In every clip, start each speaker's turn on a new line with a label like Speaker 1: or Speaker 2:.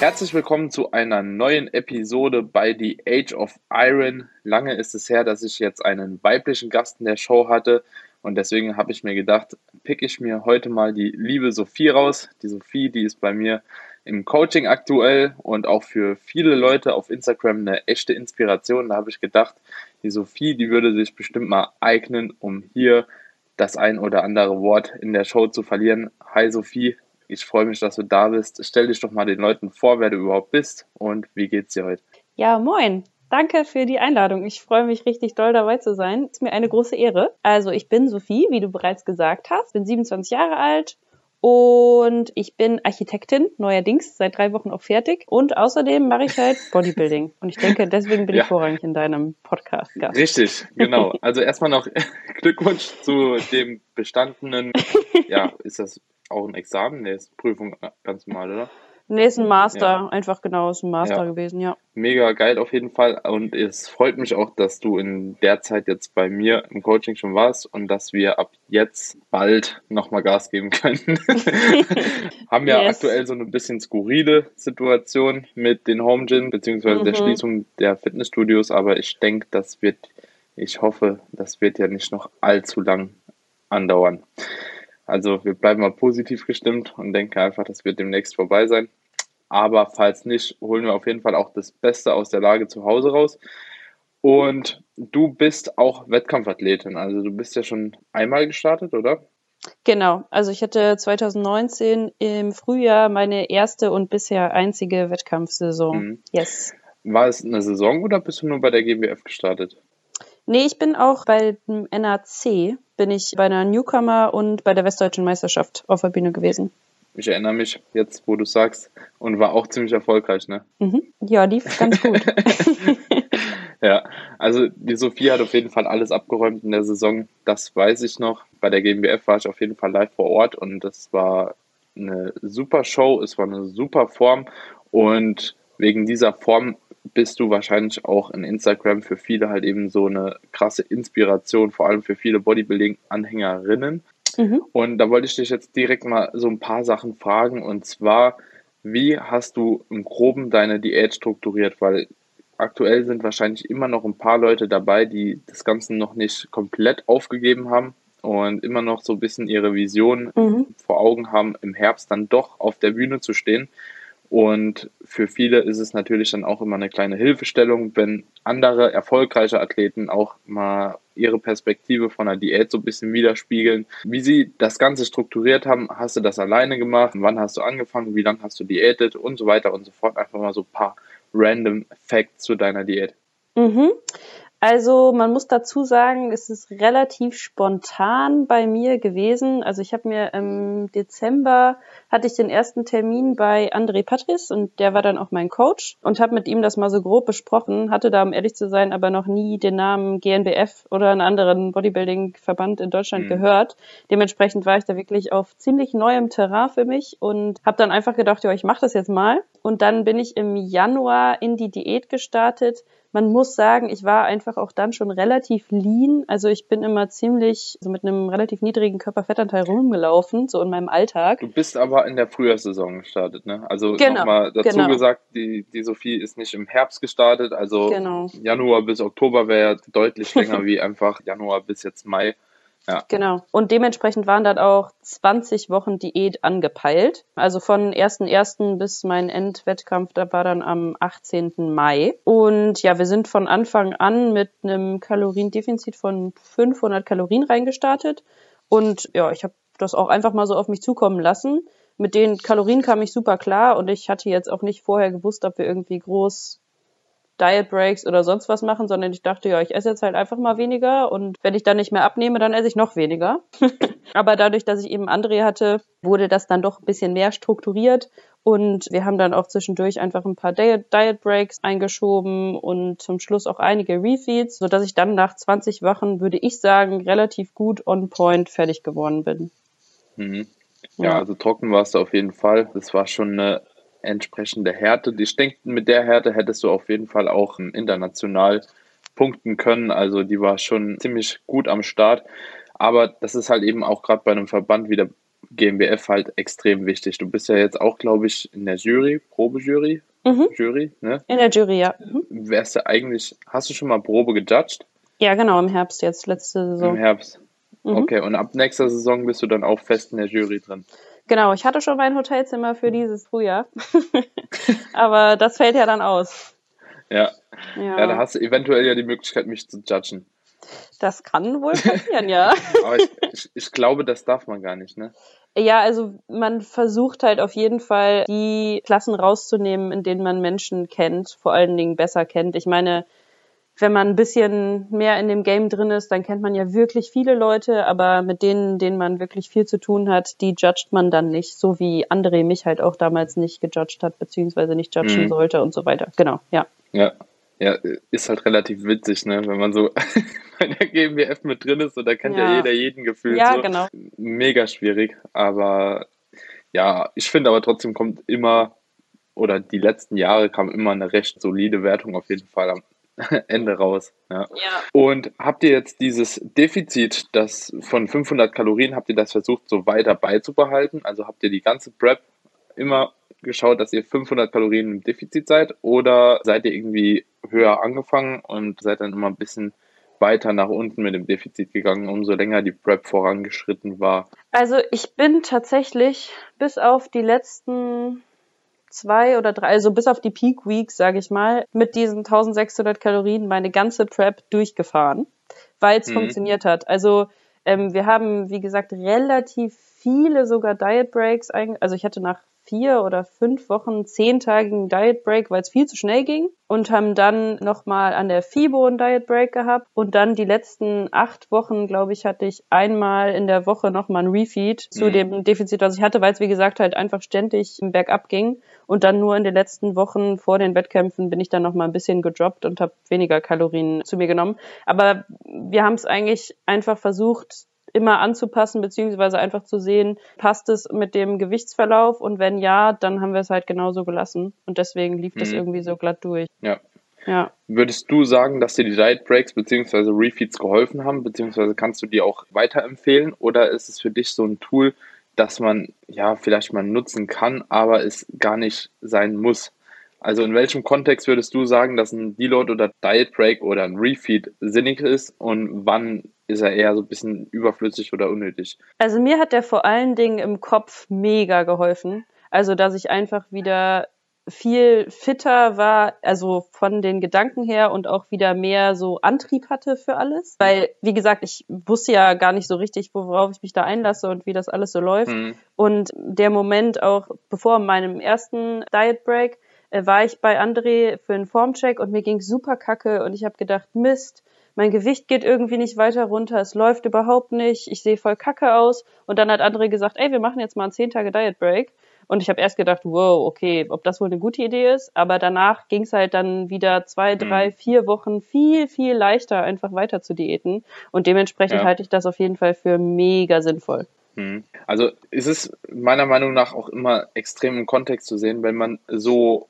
Speaker 1: Herzlich willkommen zu einer neuen Episode bei The Age of Iron. Lange ist es her, dass ich jetzt einen weiblichen Gast in der Show hatte und deswegen habe ich mir gedacht, pick ich mir heute mal die liebe Sophie raus. Die Sophie, die ist bei mir im Coaching aktuell und auch für viele Leute auf Instagram eine echte Inspiration. Da habe ich gedacht, die Sophie, die würde sich bestimmt mal eignen, um hier das ein oder andere Wort in der Show zu verlieren. Hi Sophie, ich freue mich, dass du da bist. Stell dich doch mal den Leuten vor, wer du überhaupt bist und wie geht's dir heute?
Speaker 2: Ja, moin. Danke für die Einladung. Ich freue mich richtig doll dabei zu sein. Ist mir eine große Ehre. Also ich bin Sophie, wie du bereits gesagt hast, bin 27 Jahre alt und ich bin Architektin, neuerdings, seit drei Wochen auch fertig. Und außerdem mache ich halt Bodybuilding. Und ich denke, deswegen bin ja. ich vorrangig in deinem Podcast. -Gast.
Speaker 1: Richtig, genau. Also erstmal noch Glückwunsch zu dem bestandenen, ja, ist das auch ein Examen? Nee, ist Prüfung ganz normal, oder?
Speaker 2: Nee, ist ein Master. Ja. Einfach genau, ist ein Master ja. gewesen, ja.
Speaker 1: Mega geil auf jeden Fall. Und es freut mich auch, dass du in der Zeit jetzt bei mir im Coaching schon warst und dass wir ab jetzt bald nochmal Gas geben können. Haben ja yes. aktuell so eine bisschen skurrile Situation mit den Home Gym beziehungsweise mhm. der Schließung der Fitnessstudios, aber ich denke, das wird, ich hoffe, das wird ja nicht noch allzu lang andauern. Also wir bleiben mal positiv gestimmt und denken einfach, das wird demnächst vorbei sein. Aber falls nicht, holen wir auf jeden Fall auch das Beste aus der Lage zu Hause raus. Und du bist auch Wettkampfathletin. Also du bist ja schon einmal gestartet, oder?
Speaker 2: Genau. Also ich hatte 2019 im Frühjahr meine erste und bisher einzige Wettkampfsaison. Mhm. Yes.
Speaker 1: War es eine Saison oder bist du nur bei der GmbF gestartet?
Speaker 2: Nee, ich bin auch bei dem NAC, bin ich bei einer Newcomer und bei der Westdeutschen Meisterschaft auf der Bühne gewesen.
Speaker 1: Ich erinnere mich jetzt, wo du sagst, und war auch ziemlich erfolgreich, ne?
Speaker 2: Mhm. Ja, lief ganz gut.
Speaker 1: ja, also die Sophie hat auf jeden Fall alles abgeräumt in der Saison, das weiß ich noch. Bei der GmbF war ich auf jeden Fall live vor Ort und das war eine super Show, es war eine super Form und wegen dieser Form bist du wahrscheinlich auch in Instagram für viele halt eben so eine krasse Inspiration, vor allem für viele Bodybuilding-Anhängerinnen. Mhm. Und da wollte ich dich jetzt direkt mal so ein paar Sachen fragen. Und zwar, wie hast du im Groben deine Diät strukturiert? Weil aktuell sind wahrscheinlich immer noch ein paar Leute dabei, die das Ganze noch nicht komplett aufgegeben haben und immer noch so ein bisschen ihre Vision mhm. vor Augen haben, im Herbst dann doch auf der Bühne zu stehen. Und für viele ist es natürlich dann auch immer eine kleine Hilfestellung, wenn andere erfolgreiche Athleten auch mal ihre Perspektive von der Diät so ein bisschen widerspiegeln. Wie sie das Ganze strukturiert haben, hast du das alleine gemacht? Wann hast du angefangen? Wie lange hast du diätet? Und so weiter und so fort. Einfach mal so ein paar random Facts zu deiner Diät.
Speaker 2: Mhm. Also man muss dazu sagen, es ist relativ spontan bei mir gewesen. Also ich habe mir im Dezember hatte ich den ersten Termin bei André Patris und der war dann auch mein Coach und habe mit ihm das mal so grob besprochen, hatte da, um ehrlich zu sein, aber noch nie den Namen GNBF oder einen anderen Bodybuilding-Verband in Deutschland mhm. gehört. Dementsprechend war ich da wirklich auf ziemlich neuem Terrain für mich und habe dann einfach gedacht, ja, ich mache das jetzt mal. Und dann bin ich im Januar in die Diät gestartet man muss sagen, ich war einfach auch dann schon relativ lean. Also ich bin immer ziemlich so mit einem relativ niedrigen Körperfettanteil rumgelaufen, so in meinem Alltag.
Speaker 1: Du bist aber in der Frühjahrssaison gestartet, ne? Also genau, nochmal dazu genau. gesagt, die, die Sophie ist nicht im Herbst gestartet, also genau. Januar bis Oktober wäre deutlich länger wie einfach Januar bis jetzt Mai.
Speaker 2: Ja. Genau. Und dementsprechend waren dann auch 20 Wochen Diät angepeilt. Also von 1.1. bis mein Endwettkampf, da war dann am 18. Mai. Und ja, wir sind von Anfang an mit einem Kaloriendefizit von 500 Kalorien reingestartet. Und ja, ich habe das auch einfach mal so auf mich zukommen lassen. Mit den Kalorien kam ich super klar und ich hatte jetzt auch nicht vorher gewusst, ob wir irgendwie groß Diet Breaks oder sonst was machen, sondern ich dachte, ja, ich esse jetzt halt einfach mal weniger und wenn ich dann nicht mehr abnehme, dann esse ich noch weniger. Aber dadurch, dass ich eben André hatte, wurde das dann doch ein bisschen mehr strukturiert und wir haben dann auch zwischendurch einfach ein paar Diet Breaks eingeschoben und zum Schluss auch einige Refeeds, sodass ich dann nach 20 Wochen, würde ich sagen, relativ gut on point fertig geworden bin.
Speaker 1: Mhm. Ja, ja, also trocken warst du auf jeden Fall. Das war schon eine entsprechende Härte. Ich denke, mit der Härte hättest du auf jeden Fall auch international punkten können. Also die war schon ziemlich gut am Start. Aber das ist halt eben auch gerade bei einem Verband wie der GmbF halt extrem wichtig. Du bist ja jetzt auch, glaube ich, in der Jury, Probejury. Mhm. Jury, ne?
Speaker 2: In der Jury, ja. Mhm.
Speaker 1: Wärst du eigentlich, hast du schon mal Probe gejudged?
Speaker 2: Ja, genau, im Herbst jetzt, letzte Saison.
Speaker 1: Im Herbst. Mhm. Okay, und ab nächster Saison bist du dann auch fest in der Jury drin.
Speaker 2: Genau, ich hatte schon mein Hotelzimmer für dieses Frühjahr. Aber das fällt ja dann aus.
Speaker 1: Ja. ja. Ja, da hast du eventuell ja die Möglichkeit, mich zu judgen.
Speaker 2: Das kann wohl passieren, ja.
Speaker 1: Aber ich, ich, ich, glaube, das darf man gar nicht, ne?
Speaker 2: Ja, also man versucht halt auf jeden Fall, die Klassen rauszunehmen, in denen man Menschen kennt, vor allen Dingen besser kennt. Ich meine, wenn man ein bisschen mehr in dem Game drin ist, dann kennt man ja wirklich viele Leute, aber mit denen, denen man wirklich viel zu tun hat, die judgt man dann nicht, so wie André mich halt auch damals nicht gejudged hat, beziehungsweise nicht judgen mhm. sollte und so weiter. Genau, ja.
Speaker 1: Ja, ja, ist halt relativ witzig, ne? wenn man so bei der GmbF mit drin ist und da kennt ja, ja jeder jeden gefühlt.
Speaker 2: Ja,
Speaker 1: so.
Speaker 2: genau.
Speaker 1: Mega schwierig, aber ja, ich finde aber trotzdem kommt immer oder die letzten Jahre kam immer eine recht solide Wertung auf jeden Fall Ende raus. Ja.
Speaker 2: ja.
Speaker 1: Und habt ihr jetzt dieses Defizit, das von 500 Kalorien, habt ihr das versucht so weiter beizubehalten? Also habt ihr die ganze Prep immer geschaut, dass ihr 500 Kalorien im Defizit seid oder seid ihr irgendwie höher angefangen und seid dann immer ein bisschen weiter nach unten mit dem Defizit gegangen, umso länger die Prep vorangeschritten war?
Speaker 2: Also ich bin tatsächlich bis auf die letzten zwei oder drei, also bis auf die Peak Weeks, sage ich mal, mit diesen 1600 Kalorien meine ganze Prep durchgefahren, weil es mhm. funktioniert hat. Also ähm, wir haben, wie gesagt, relativ viele sogar Diet Breaks. Also ich hatte nach vier oder fünf Wochen zehntagigen Diet Break, weil es viel zu schnell ging und haben dann nochmal an der FIBO einen Diet Break gehabt und dann die letzten acht Wochen, glaube ich, hatte ich einmal in der Woche nochmal ein Refeed mhm. zu dem Defizit, was ich hatte, weil es wie gesagt halt einfach ständig im Bergab ging und dann nur in den letzten Wochen vor den Wettkämpfen bin ich dann nochmal ein bisschen gedroppt und habe weniger Kalorien zu mir genommen. Aber wir haben es eigentlich einfach versucht, immer anzupassen, beziehungsweise einfach zu sehen, passt es mit dem Gewichtsverlauf und wenn ja, dann haben wir es halt genauso gelassen. Und deswegen lief mhm. das irgendwie so glatt durch.
Speaker 1: Ja.
Speaker 2: Ja.
Speaker 1: Würdest du sagen, dass dir die Diet Breaks bzw. Refeeds geholfen haben, beziehungsweise kannst du die auch weiterempfehlen oder ist es für dich so ein Tool, das man ja vielleicht mal nutzen kann, aber es gar nicht sein muss? Also in welchem Kontext würdest du sagen, dass ein Deload oder Diet Break oder ein Refeed sinnig ist und wann ist er eher so ein bisschen überflüssig oder unnötig.
Speaker 2: Also mir hat der vor allen Dingen im Kopf mega geholfen. Also dass ich einfach wieder viel fitter war, also von den Gedanken her und auch wieder mehr so Antrieb hatte für alles. Weil, wie gesagt, ich wusste ja gar nicht so richtig, worauf ich mich da einlasse und wie das alles so läuft. Mhm. Und der Moment auch bevor meinem ersten Diet Break war ich bei André für einen Formcheck und mir ging super kacke und ich habe gedacht, Mist, mein Gewicht geht irgendwie nicht weiter runter, es läuft überhaupt nicht, ich sehe voll kacke aus. Und dann hat André gesagt, ey, wir machen jetzt mal einen 10 Tage Diet Break. Und ich habe erst gedacht, wow, okay, ob das wohl eine gute Idee ist. Aber danach ging es halt dann wieder zwei, mhm. drei, vier Wochen viel, viel leichter, einfach weiter zu diäten. Und dementsprechend ja. halte ich das auf jeden Fall für mega sinnvoll.
Speaker 1: Mhm. Also ist es meiner Meinung nach auch immer extrem im Kontext zu sehen, wenn man so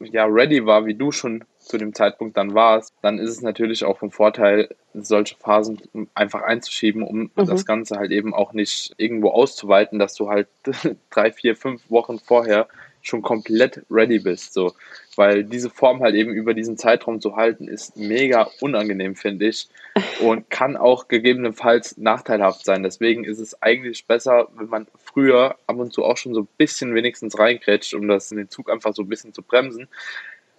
Speaker 1: ja ready war, wie du schon zu dem Zeitpunkt dann warst, dann ist es natürlich auch vom Vorteil, solche Phasen einfach einzuschieben, um mhm. das Ganze halt eben auch nicht irgendwo auszuweiten, dass du halt drei, vier, fünf Wochen vorher schon komplett ready bist. So. Weil diese Form halt eben über diesen Zeitraum zu halten, ist mega unangenehm, finde ich. Und kann auch gegebenenfalls nachteilhaft sein. Deswegen ist es eigentlich besser, wenn man früher ab und zu auch schon so ein bisschen wenigstens reingrätscht, um das in den Zug einfach so ein bisschen zu bremsen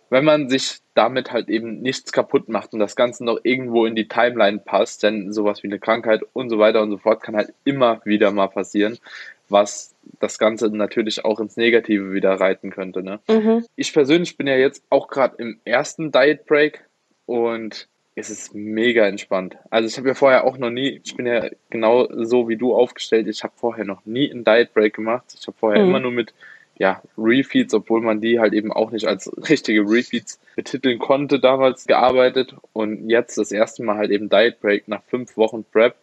Speaker 1: wenn man sich damit halt eben nichts kaputt macht und das Ganze noch irgendwo in die Timeline passt, denn sowas wie eine Krankheit und so weiter und so fort kann halt immer wieder mal passieren, was das Ganze natürlich auch ins Negative wieder reiten könnte. Ne? Mhm. Ich persönlich bin ja jetzt auch gerade im ersten Diet Break und es ist mega entspannt. Also ich habe ja vorher auch noch nie, ich bin ja genau so wie du aufgestellt, ich habe vorher noch nie einen Diet Break gemacht. Ich habe vorher mhm. immer nur mit ja, Refeeds, obwohl man die halt eben auch nicht als richtige Refeeds betiteln konnte, damals gearbeitet und jetzt das erste Mal halt eben Diet Break nach fünf Wochen Prep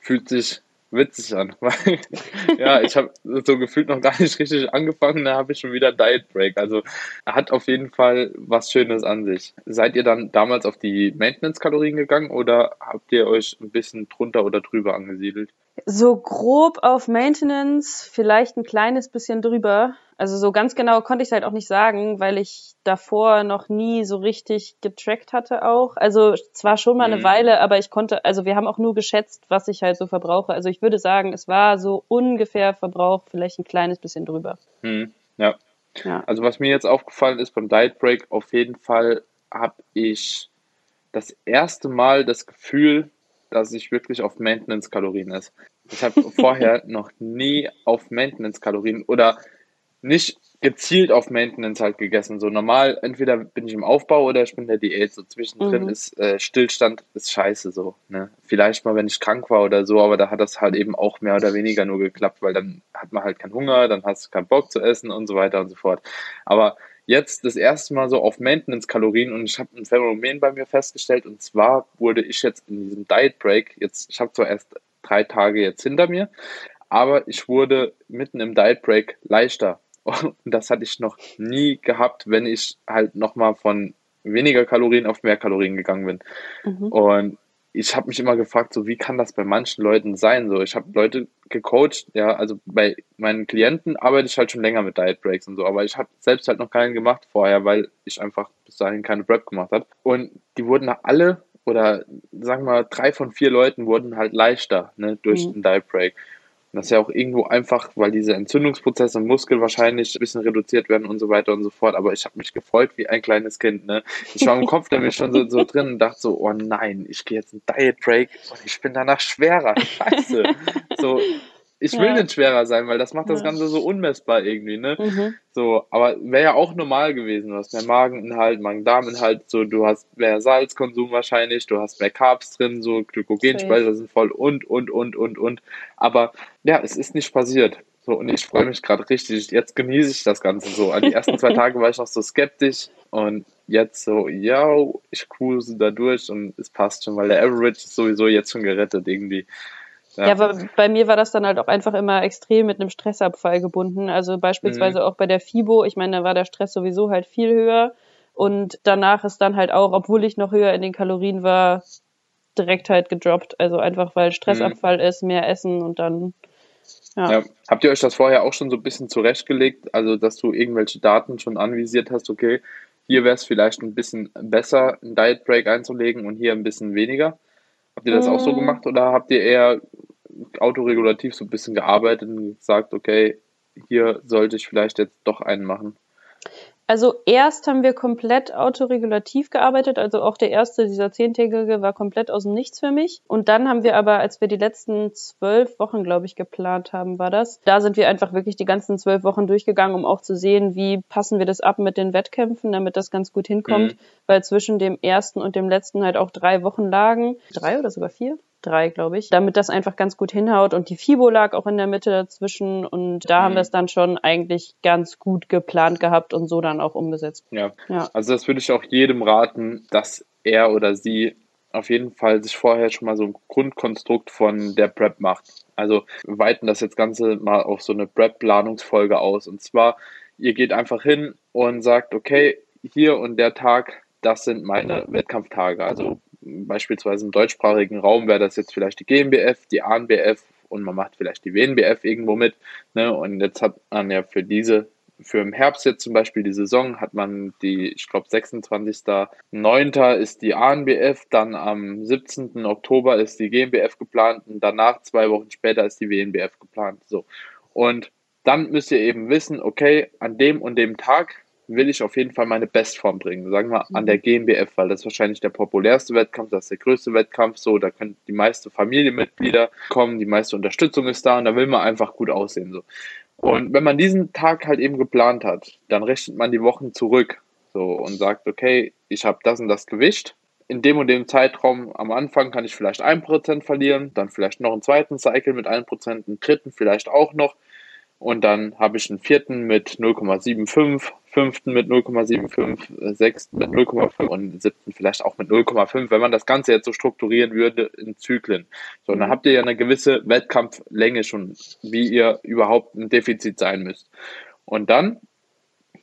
Speaker 1: fühlt sich witzig an. Weil, ja, ich habe so gefühlt noch gar nicht richtig angefangen, da habe ich schon wieder Diet Break. Also hat auf jeden Fall was Schönes an sich. Seid ihr dann damals auf die Maintenance-Kalorien gegangen oder habt ihr euch ein bisschen drunter oder drüber angesiedelt?
Speaker 2: So grob auf Maintenance, vielleicht ein kleines bisschen drüber. Also so ganz genau konnte ich es halt auch nicht sagen, weil ich davor noch nie so richtig getrackt hatte auch. Also zwar schon mal eine mhm. Weile, aber ich konnte, also wir haben auch nur geschätzt, was ich halt so verbrauche. Also ich würde sagen, es war so ungefähr Verbrauch vielleicht ein kleines bisschen drüber.
Speaker 1: Mhm. Ja. ja. Also was mir jetzt aufgefallen ist beim Diet Break, auf jeden Fall habe ich das erste Mal das Gefühl, dass ich wirklich auf Maintenance-Kalorien ist. Ich habe vorher noch nie auf Maintenance-Kalorien oder nicht gezielt auf Maintenance halt gegessen. So normal, entweder bin ich im Aufbau oder ich bin in der Diät. So zwischendrin mhm. ist äh, Stillstand ist scheiße so. Ne? Vielleicht mal, wenn ich krank war oder so, aber da hat das halt eben auch mehr oder weniger nur geklappt, weil dann hat man halt keinen Hunger, dann hast du keinen Bock zu essen und so weiter und so fort. Aber jetzt das erste Mal so auf Maintenance-Kalorien und ich habe ein Phänomen bei mir festgestellt und zwar wurde ich jetzt in diesem Diet Break, jetzt, ich habe zwar erst drei Tage jetzt hinter mir, aber ich wurde mitten im Diet Break leichter und das hatte ich noch nie gehabt, wenn ich halt nochmal von weniger Kalorien auf mehr Kalorien gegangen bin. Mhm. Und ich habe mich immer gefragt, so wie kann das bei manchen Leuten sein? So, ich habe Leute gecoacht, ja, also bei meinen Klienten arbeite ich halt schon länger mit Diet Breaks und so, aber ich habe selbst halt noch keinen gemacht vorher, weil ich einfach bis dahin keine Prep gemacht habe. Und die wurden alle oder sagen wir drei von vier Leuten wurden halt leichter ne, durch mhm. den Diet Break. Das ist ja auch irgendwo einfach, weil diese Entzündungsprozesse im Muskel wahrscheinlich ein bisschen reduziert werden und so weiter und so fort. Aber ich habe mich gefreut wie ein kleines Kind. Ne? Ich war im Kopf nämlich schon so, so drin und dachte so, oh nein, ich gehe jetzt einen Diet Break und ich bin danach schwerer. Scheiße. So, ich will ja. nicht schwerer sein, weil das macht das Ganze so unmessbar irgendwie, ne? Mhm. So, aber wäre ja auch normal gewesen. Du hast mehr Mageninhalt, Magen-Darm-Inhalt, so, du hast mehr Salzkonsum wahrscheinlich, du hast mehr Carbs drin, so Glykogenspeicher sind voll und, und, und, und, und. Aber ja, es ist nicht passiert. So, und ich freue mich gerade richtig. Jetzt genieße ich das Ganze so. An die ersten zwei Tage war ich noch so skeptisch und jetzt so, ja, ich cruise da durch und es passt schon, weil der Average ist sowieso jetzt schon gerettet irgendwie.
Speaker 2: Ja. ja, aber bei mir war das dann halt auch einfach immer extrem mit einem Stressabfall gebunden. Also beispielsweise mhm. auch bei der FIBO, ich meine, da war der Stress sowieso halt viel höher. Und danach ist dann halt auch, obwohl ich noch höher in den Kalorien war, direkt halt gedroppt. Also einfach, weil Stressabfall mhm. ist, mehr Essen und dann.
Speaker 1: Ja. ja. Habt ihr euch das vorher auch schon so ein bisschen zurechtgelegt? Also, dass du irgendwelche Daten schon anvisiert hast, okay, hier wäre es vielleicht ein bisschen besser, einen Diet Break einzulegen und hier ein bisschen weniger? Habt ihr das auch so mm. gemacht oder habt ihr eher autoregulativ so ein bisschen gearbeitet und gesagt, okay, hier sollte ich vielleicht jetzt doch einen machen?
Speaker 2: Also erst haben wir komplett autoregulativ gearbeitet, also auch der erste, dieser zehntägige, war komplett aus dem Nichts für mich. Und dann haben wir aber, als wir die letzten zwölf Wochen, glaube ich, geplant haben, war das, da sind wir einfach wirklich die ganzen zwölf Wochen durchgegangen, um auch zu sehen, wie passen wir das ab mit den Wettkämpfen, damit das ganz gut hinkommt, mhm. weil zwischen dem ersten und dem letzten halt auch drei Wochen lagen. Drei oder sogar vier? Drei, glaube ich, damit das einfach ganz gut hinhaut. Und die FIBO lag auch in der Mitte dazwischen und da mhm. haben wir es dann schon eigentlich ganz gut geplant gehabt und so dann auch umgesetzt.
Speaker 1: Ja. ja. Also das würde ich auch jedem raten, dass er oder sie auf jeden Fall sich vorher schon mal so ein Grundkonstrukt von der Prep macht. Also wir weiten das jetzt Ganze mal auf so eine Prep-Planungsfolge aus. Und zwar, ihr geht einfach hin und sagt, okay, hier und der Tag, das sind meine Wettkampftage. Also beispielsweise im deutschsprachigen Raum wäre das jetzt vielleicht die GmbF, die ANBF und man macht vielleicht die WNBF irgendwo mit. Ne? Und jetzt hat man ja für diese, für im Herbst jetzt zum Beispiel die Saison, hat man die, ich glaube 26.09. ist die ANBF, dann am 17. Oktober ist die GmbF geplant und danach zwei Wochen später ist die WNBF geplant. So. Und dann müsst ihr eben wissen, okay, an dem und dem Tag will ich auf jeden Fall meine Bestform bringen. Sagen wir an der GmbF, weil das ist wahrscheinlich der populärste Wettkampf, das ist der größte Wettkampf, so, da können die meisten Familienmitglieder kommen, die meiste Unterstützung ist da und da will man einfach gut aussehen, so. Und wenn man diesen Tag halt eben geplant hat, dann rechnet man die Wochen zurück, so, und sagt, okay, ich habe das und das Gewicht. In dem und dem Zeitraum am Anfang kann ich vielleicht ein Prozent verlieren, dann vielleicht noch einen zweiten Cycle mit 1%, einen dritten vielleicht auch noch und dann habe ich einen vierten mit 0,75, fünften mit 0,75, sechsten mit 0,5 und siebten vielleicht auch mit 0,5, wenn man das Ganze jetzt so strukturieren würde in Zyklen. So, dann mhm. habt ihr ja eine gewisse Wettkampflänge schon, wie ihr überhaupt ein Defizit sein müsst. Und dann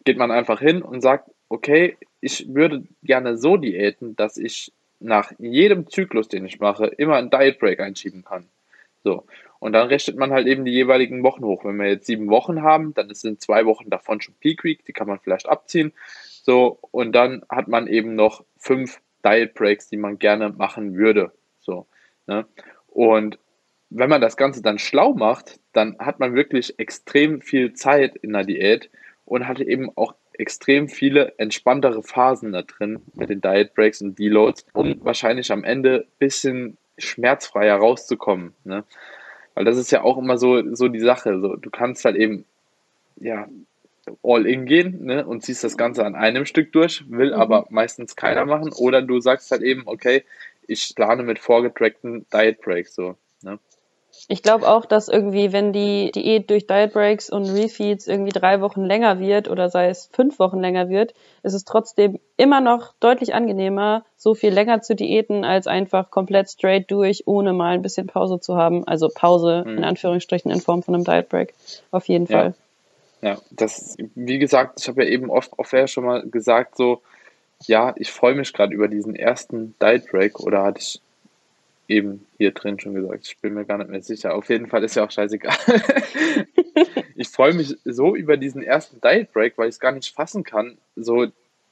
Speaker 1: geht man einfach hin und sagt, okay, ich würde gerne so diäten, dass ich nach jedem Zyklus, den ich mache, immer einen Diet Break einschieben kann. So. Und dann rechnet man halt eben die jeweiligen Wochen hoch. Wenn wir jetzt sieben Wochen haben, dann sind zwei Wochen davon schon Peak Week, die kann man vielleicht abziehen. So, und dann hat man eben noch fünf Diet Breaks, die man gerne machen würde. So, ne? Und wenn man das Ganze dann schlau macht, dann hat man wirklich extrem viel Zeit in der Diät und hat eben auch extrem viele entspanntere Phasen da drin mit den Diet Breaks und Deloads, um wahrscheinlich am Ende ein bisschen schmerzfreier rauszukommen. Ne? Weil das ist ja auch immer so, so die Sache. So, du kannst halt eben, ja, all in gehen ne, und ziehst das Ganze an einem Stück durch, will mhm. aber meistens keiner machen. Oder du sagst halt eben, okay, ich plane mit vorgetrackten Diet Breaks so. Ne?
Speaker 2: Ich glaube auch, dass irgendwie, wenn die Diät durch Diet Breaks und Refeeds irgendwie drei Wochen länger wird oder sei es fünf Wochen länger wird, ist es trotzdem immer noch deutlich angenehmer, so viel länger zu diäten, als einfach komplett straight durch, ohne mal ein bisschen Pause zu haben. Also Pause mhm. in Anführungsstrichen in Form von einem Diet Break. Auf jeden
Speaker 1: ja.
Speaker 2: Fall.
Speaker 1: Ja, das, wie gesagt, ich habe ja eben oft auf ja schon mal gesagt, so, ja, ich freue mich gerade über diesen ersten Diet Break oder hatte ich eben hier drin schon gesagt. Ich bin mir gar nicht mehr sicher. Auf jeden Fall ist ja auch scheißegal. ich freue mich so über diesen ersten Diet Break, weil ich es gar nicht fassen kann. So,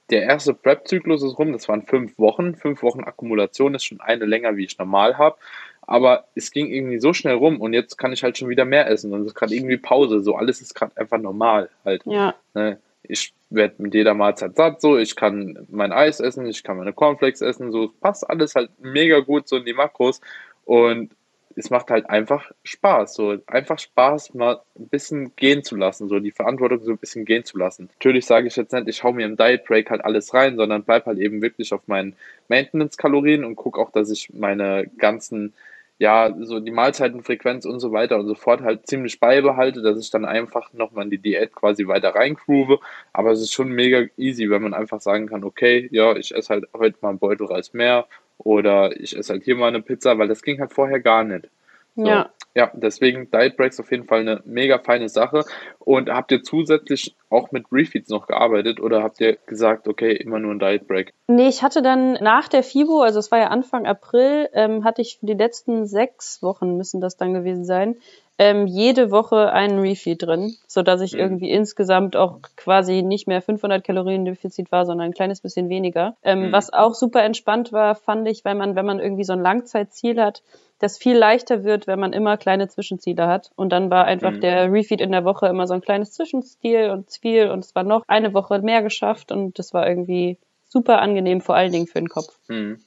Speaker 1: der erste Prep-Zyklus ist rum, das waren fünf Wochen. Fünf Wochen Akkumulation ist schon eine länger, wie ich normal habe. Aber es ging irgendwie so schnell rum und jetzt kann ich halt schon wieder mehr essen und es ist gerade irgendwie Pause. So alles ist gerade einfach normal halt.
Speaker 2: Ja.
Speaker 1: Ne? Ich werde mit jeder Mahlzeit satt, so ich kann mein Eis essen, ich kann meine Cornflakes essen, so passt alles halt mega gut so in die Makros und es macht halt einfach Spaß, so einfach Spaß, mal ein bisschen gehen zu lassen, so die Verantwortung so ein bisschen gehen zu lassen. Natürlich sage ich jetzt nicht, ich hau mir im Diet Break halt alles rein, sondern bleib halt eben wirklich auf meinen Maintenance-Kalorien und gucke auch, dass ich meine ganzen ja, so die Mahlzeitenfrequenz und so weiter und so fort halt ziemlich beibehalte, dass ich dann einfach nochmal in die Diät quasi weiter reingroove. Aber es ist schon mega easy, wenn man einfach sagen kann, okay, ja, ich esse halt heute mal einen Beutel Reis mehr oder ich esse halt hier mal eine Pizza, weil das ging halt vorher gar nicht. So. Ja. Ja, deswegen Diet Breaks auf jeden Fall eine mega feine Sache. Und habt ihr zusätzlich auch mit Refeeds noch gearbeitet oder habt ihr gesagt, okay, immer nur ein Diet Break?
Speaker 2: Nee, ich hatte dann nach der FIBO, also es war ja Anfang April, ähm, hatte ich für die letzten sechs Wochen, müssen das dann gewesen sein, ähm, jede Woche einen Refeed drin, so dass ich mhm. irgendwie insgesamt auch quasi nicht mehr 500 Kalorien Defizit war, sondern ein kleines bisschen weniger. Ähm, mhm. Was auch super entspannt war, fand ich, weil man, wenn man irgendwie so ein Langzeitziel hat, das viel leichter wird, wenn man immer kleine Zwischenziele hat. Und dann war einfach mhm. der Refeed in der Woche immer so ein kleines Zwischenziel und Ziel und es war noch eine Woche mehr geschafft und das war irgendwie super angenehm, vor allen Dingen für den Kopf.
Speaker 1: Mhm.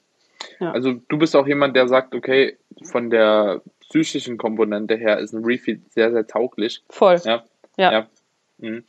Speaker 1: Ja. Also du bist auch jemand, der sagt, okay, von der psychischen Komponente her ist ein Refeed sehr, sehr tauglich.
Speaker 2: Voll.
Speaker 1: Ja. ja. ja. Mhm.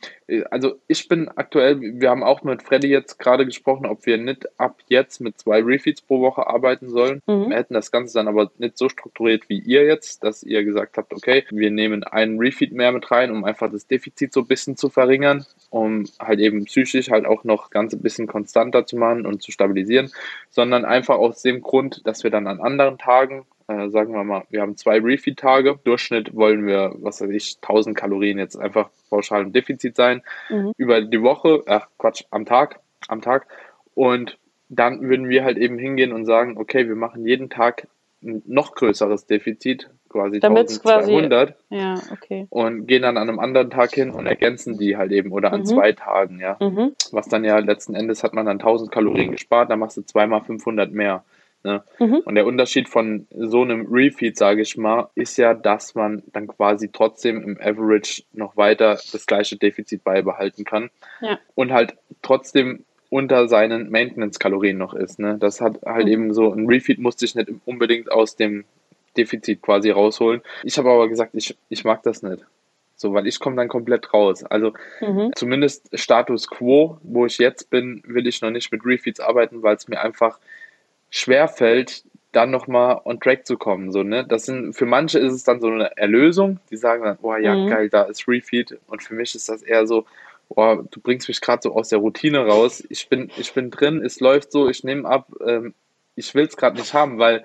Speaker 1: Also ich bin aktuell, wir haben auch mit Freddy jetzt gerade gesprochen, ob wir nicht ab jetzt mit zwei Refeeds pro Woche arbeiten sollen. Mhm. Wir hätten das Ganze dann aber nicht so strukturiert wie ihr jetzt, dass ihr gesagt habt, okay, wir nehmen einen Refeed mehr mit rein, um einfach das Defizit so ein bisschen zu verringern, um halt eben psychisch halt auch noch ganz ein bisschen konstanter zu machen und zu stabilisieren, sondern einfach aus dem Grund, dass wir dann an anderen Tagen äh, sagen wir mal, wir haben zwei Refeed-Tage. Durchschnitt wollen wir, was weiß ich, 1000 Kalorien jetzt einfach pauschal im Defizit sein. Mhm. Über die Woche, ach Quatsch, am Tag, am Tag. Und dann würden wir halt eben hingehen und sagen, okay, wir machen jeden Tag ein noch größeres Defizit, quasi Damit's 1200.
Speaker 2: Quasi, ja, okay.
Speaker 1: Und gehen dann an einem anderen Tag hin und ergänzen die halt eben oder an mhm. zwei Tagen, ja. Mhm. Was dann ja letzten Endes hat man dann 1000 Kalorien gespart, dann machst du zweimal 500 mehr. Ne? Mhm. Und der Unterschied von so einem Refeed, sage ich mal, ist ja, dass man dann quasi trotzdem im Average noch weiter das gleiche Defizit beibehalten kann
Speaker 2: ja.
Speaker 1: und halt trotzdem unter seinen Maintenance-Kalorien noch ist. Ne? Das hat halt mhm. eben so, ein Refeed musste ich nicht unbedingt aus dem Defizit quasi rausholen. Ich habe aber gesagt, ich, ich mag das nicht. So, weil ich komme dann komplett raus. Also mhm. zumindest Status quo, wo ich jetzt bin, will ich noch nicht mit Refeeds arbeiten, weil es mir einfach schwerfällt, dann nochmal on track zu kommen. So, ne? Das sind, für manche ist es dann so eine Erlösung, die sagen dann, oh ja, mhm. geil, da ist Refeed. Und für mich ist das eher so, boah, du bringst mich gerade so aus der Routine raus. Ich bin, ich bin drin, es läuft so, ich nehme ab, ähm, ich will es gerade nicht haben, weil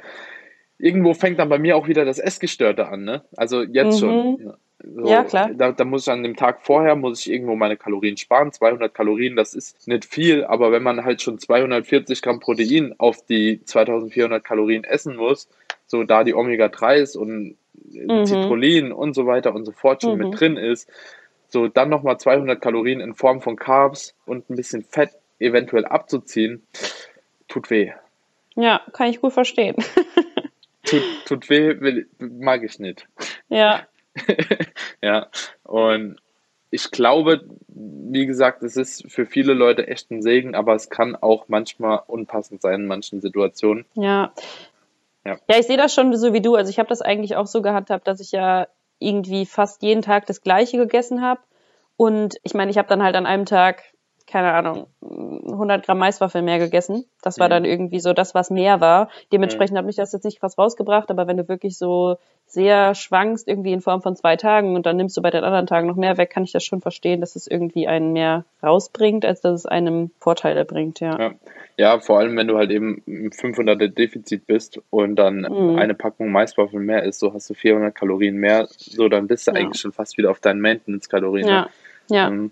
Speaker 1: irgendwo fängt dann bei mir auch wieder das Essgestörte an, ne? Also jetzt mhm. schon. So, ja, klar. Da, da, muss ich an dem Tag vorher, muss ich irgendwo meine Kalorien sparen. 200 Kalorien, das ist nicht viel, aber wenn man halt schon 240 Gramm Protein auf die 2400 Kalorien essen muss, so da die Omega-3s und mhm. Citrullin und so weiter und so fort schon mhm. mit drin ist, so dann nochmal 200 Kalorien in Form von Carbs und ein bisschen Fett eventuell abzuziehen, tut weh.
Speaker 2: Ja, kann ich gut verstehen.
Speaker 1: tut, tut weh, will, mag ich nicht.
Speaker 2: Ja.
Speaker 1: ja, und ich glaube, wie gesagt, es ist für viele Leute echt ein Segen, aber es kann auch manchmal unpassend sein in manchen Situationen.
Speaker 2: Ja. Ja, ja ich sehe das schon so wie du. Also ich habe das eigentlich auch so gehandhabt, dass ich ja irgendwie fast jeden Tag das Gleiche gegessen habe. Und ich meine, ich habe dann halt an einem Tag keine Ahnung, 100 Gramm Maiswaffel mehr gegessen. Das war mhm. dann irgendwie so das, was mehr war. Dementsprechend mhm. hat mich das jetzt nicht krass rausgebracht, aber wenn du wirklich so sehr schwankst, irgendwie in Form von zwei Tagen und dann nimmst du bei den anderen Tagen noch mehr weg, kann ich das schon verstehen, dass es irgendwie einen mehr rausbringt, als dass es einem Vorteile bringt, ja.
Speaker 1: Ja, ja vor allem, wenn du halt eben im 500er Defizit bist und dann mhm. eine Packung Maiswaffel mehr ist, so hast du 400 Kalorien mehr, so dann bist du ja. eigentlich schon fast wieder auf deinen Maintenance-Kalorien.
Speaker 2: Ja, ja.
Speaker 1: Ähm,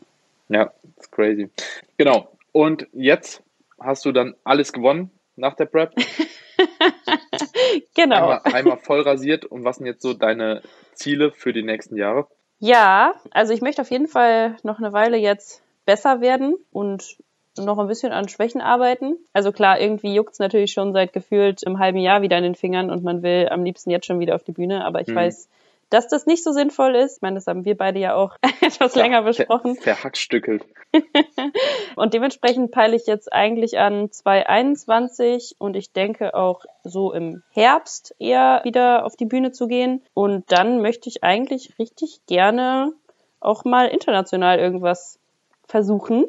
Speaker 1: ja, ist crazy. Genau. Und jetzt hast du dann alles gewonnen nach der Prep.
Speaker 2: genau.
Speaker 1: Einmal, einmal voll rasiert. Und was sind jetzt so deine Ziele für die nächsten Jahre?
Speaker 2: Ja, also ich möchte auf jeden Fall noch eine Weile jetzt besser werden und noch ein bisschen an Schwächen arbeiten. Also klar, irgendwie juckt es natürlich schon seit gefühlt im halben Jahr wieder in den Fingern und man will am liebsten jetzt schon wieder auf die Bühne, aber ich hm. weiß, dass das nicht so sinnvoll ist. Ich meine, das haben wir beide ja auch etwas ja, länger besprochen.
Speaker 1: Ver verhackstückelt.
Speaker 2: und dementsprechend peile ich jetzt eigentlich an 2021 und ich denke auch so im Herbst eher wieder auf die Bühne zu gehen. Und dann möchte ich eigentlich richtig gerne auch mal international irgendwas versuchen.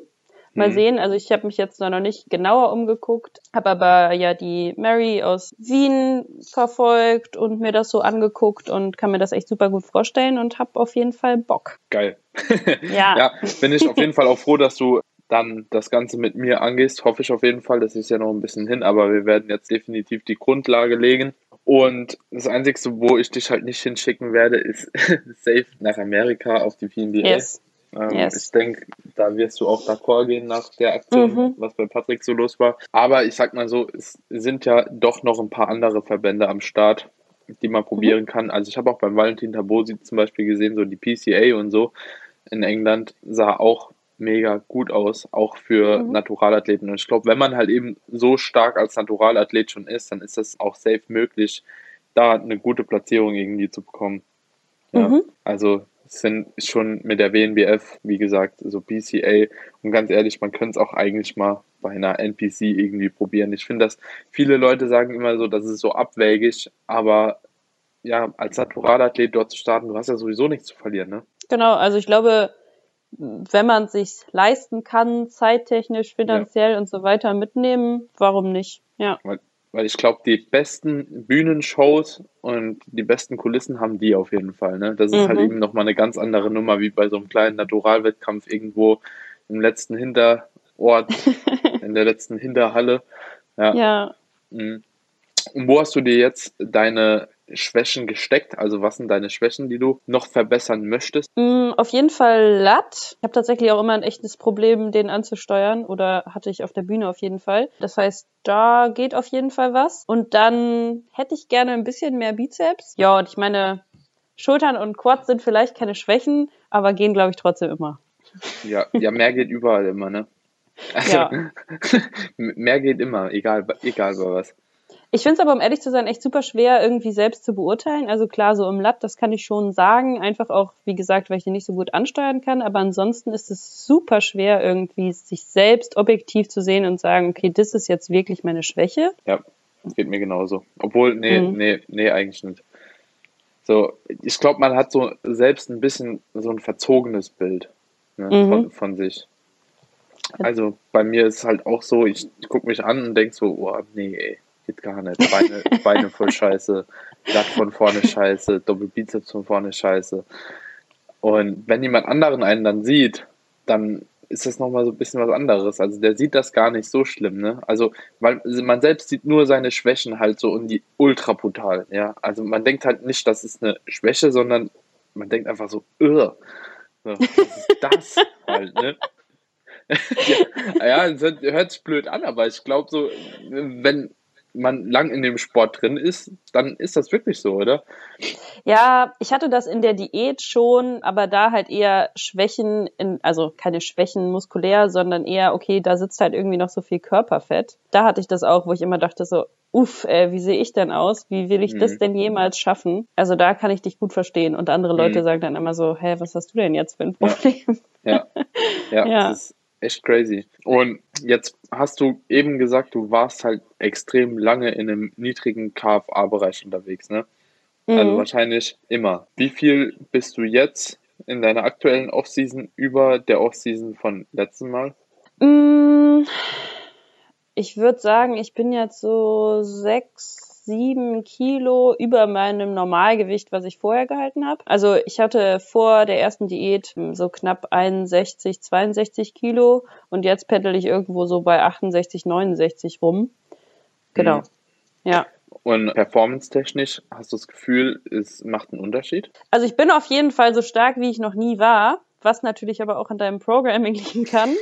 Speaker 2: Mal mhm. sehen, also ich habe mich jetzt noch nicht genauer umgeguckt, habe aber ja die Mary aus Wien verfolgt und mir das so angeguckt und kann mir das echt super gut vorstellen und habe auf jeden Fall Bock.
Speaker 1: Geil. Ja. ja, bin ich auf jeden Fall auch froh, dass du dann das Ganze mit mir angehst. Hoffe ich auf jeden Fall. Das ist ja noch ein bisschen hin, aber wir werden jetzt definitiv die Grundlage legen. Und das Einzige, wo ich dich halt nicht hinschicken werde, ist safe nach Amerika auf die PNBA. Yes. Ähm, yes. Ich denke, da wirst du auch d'accord gehen nach der Aktion, mhm. was bei Patrick so los war. Aber ich sag mal so, es sind ja doch noch ein paar andere Verbände am Start, die man probieren mhm. kann. Also ich habe auch beim Valentin Tabosi zum Beispiel gesehen, so die PCA und so in England sah auch mega gut aus, auch für mhm. Naturalathleten. Und ich glaube, wenn man halt eben so stark als Naturalathlet schon ist, dann ist das auch safe möglich, da eine gute Platzierung irgendwie zu bekommen. Ja, mhm. Also sind schon mit der WNBF, wie gesagt, so BCA. Und ganz ehrlich, man könnte es auch eigentlich mal bei einer NPC irgendwie probieren. Ich finde, dass viele Leute sagen immer so, das ist so abwägig, aber ja, als Naturalathlet dort zu starten, du hast ja sowieso nichts zu verlieren, ne?
Speaker 2: Genau, also ich glaube, wenn man sich leisten kann, zeittechnisch, finanziell ja. und so weiter mitnehmen, warum nicht? Ja.
Speaker 1: Weil weil ich glaube, die besten Bühnenshows und die besten Kulissen haben die auf jeden Fall. Ne? Das ist halt mhm. halt eben nochmal eine ganz andere Nummer, wie bei so einem kleinen Naturalwettkampf irgendwo im letzten Hinterort, in der letzten Hinterhalle. Ja.
Speaker 2: ja.
Speaker 1: Mhm. Und wo hast du dir jetzt deine Schwächen gesteckt? Also was sind deine Schwächen, die du noch verbessern möchtest?
Speaker 2: Mm, auf jeden Fall Latt. Ich habe tatsächlich auch immer ein echtes Problem, den anzusteuern oder hatte ich auf der Bühne auf jeden Fall. Das heißt, da geht auf jeden Fall was. Und dann hätte ich gerne ein bisschen mehr Bizeps. Ja, und ich meine, Schultern und Quads sind vielleicht keine Schwächen, aber gehen, glaube ich, trotzdem immer.
Speaker 1: Ja, ja, mehr geht überall immer, ne? Also, ja. mehr geht immer, egal, egal bei was.
Speaker 2: Ich finde es aber, um ehrlich zu sein, echt super schwer, irgendwie selbst zu beurteilen. Also klar, so im Lab, das kann ich schon sagen. Einfach auch, wie gesagt, weil ich den nicht so gut ansteuern kann. Aber ansonsten ist es super schwer, irgendwie sich selbst objektiv zu sehen und sagen, okay, das ist jetzt wirklich meine Schwäche.
Speaker 1: Ja, geht mir genauso. Obwohl, nee, mhm. nee, nee, eigentlich nicht. So, ich glaube, man hat so selbst ein bisschen so ein verzogenes Bild ne, mhm. von, von sich. Also bei mir ist es halt auch so, ich, ich gucke mich an und denke so, oh, nee, ey Geht gar nicht. Beine, Beine voll scheiße, Blatt von vorne scheiße, Doppelbizeps von vorne scheiße. Und wenn jemand anderen einen dann sieht, dann ist das nochmal so ein bisschen was anderes. Also der sieht das gar nicht so schlimm, ne? Also, weil man selbst sieht nur seine Schwächen halt so und die ultra brutal, ja. Also man denkt halt nicht, das ist eine Schwäche, sondern man denkt einfach so, so was ist das halt, ne? ja, ja, hört sich blöd an, aber ich glaube so, wenn man lang in dem Sport drin ist, dann ist das wirklich so, oder?
Speaker 2: Ja, ich hatte das in der Diät schon, aber da halt eher Schwächen, in, also keine Schwächen muskulär, sondern eher, okay, da sitzt halt irgendwie noch so viel Körperfett. Da hatte ich das auch, wo ich immer dachte so, uff, äh, wie sehe ich denn aus? Wie will ich mhm. das denn jemals schaffen? Also da kann ich dich gut verstehen. Und andere Leute mhm. sagen dann immer so, hä, was hast du denn jetzt für ein Problem?
Speaker 1: Ja, ja, ja, ja. Das ist echt crazy. Und jetzt hast du eben gesagt, du warst halt extrem lange in einem niedrigen KFA-Bereich unterwegs, ne? Also mhm. Also wahrscheinlich immer. Wie viel bist du jetzt in deiner aktuellen Offseason über der Offseason von letzten Mal?
Speaker 2: Mm, ich würde sagen, ich bin jetzt so sechs, sieben Kilo über meinem Normalgewicht, was ich vorher gehalten habe. Also ich hatte vor der ersten Diät so knapp 61, 62 Kilo und jetzt pendel ich irgendwo so bei 68, 69 rum. Genau. Mhm. Ja.
Speaker 1: Und performance-technisch hast du das Gefühl, es macht einen Unterschied?
Speaker 2: Also ich bin auf jeden Fall so stark, wie ich noch nie war was natürlich aber auch an deinem Programming liegen kann.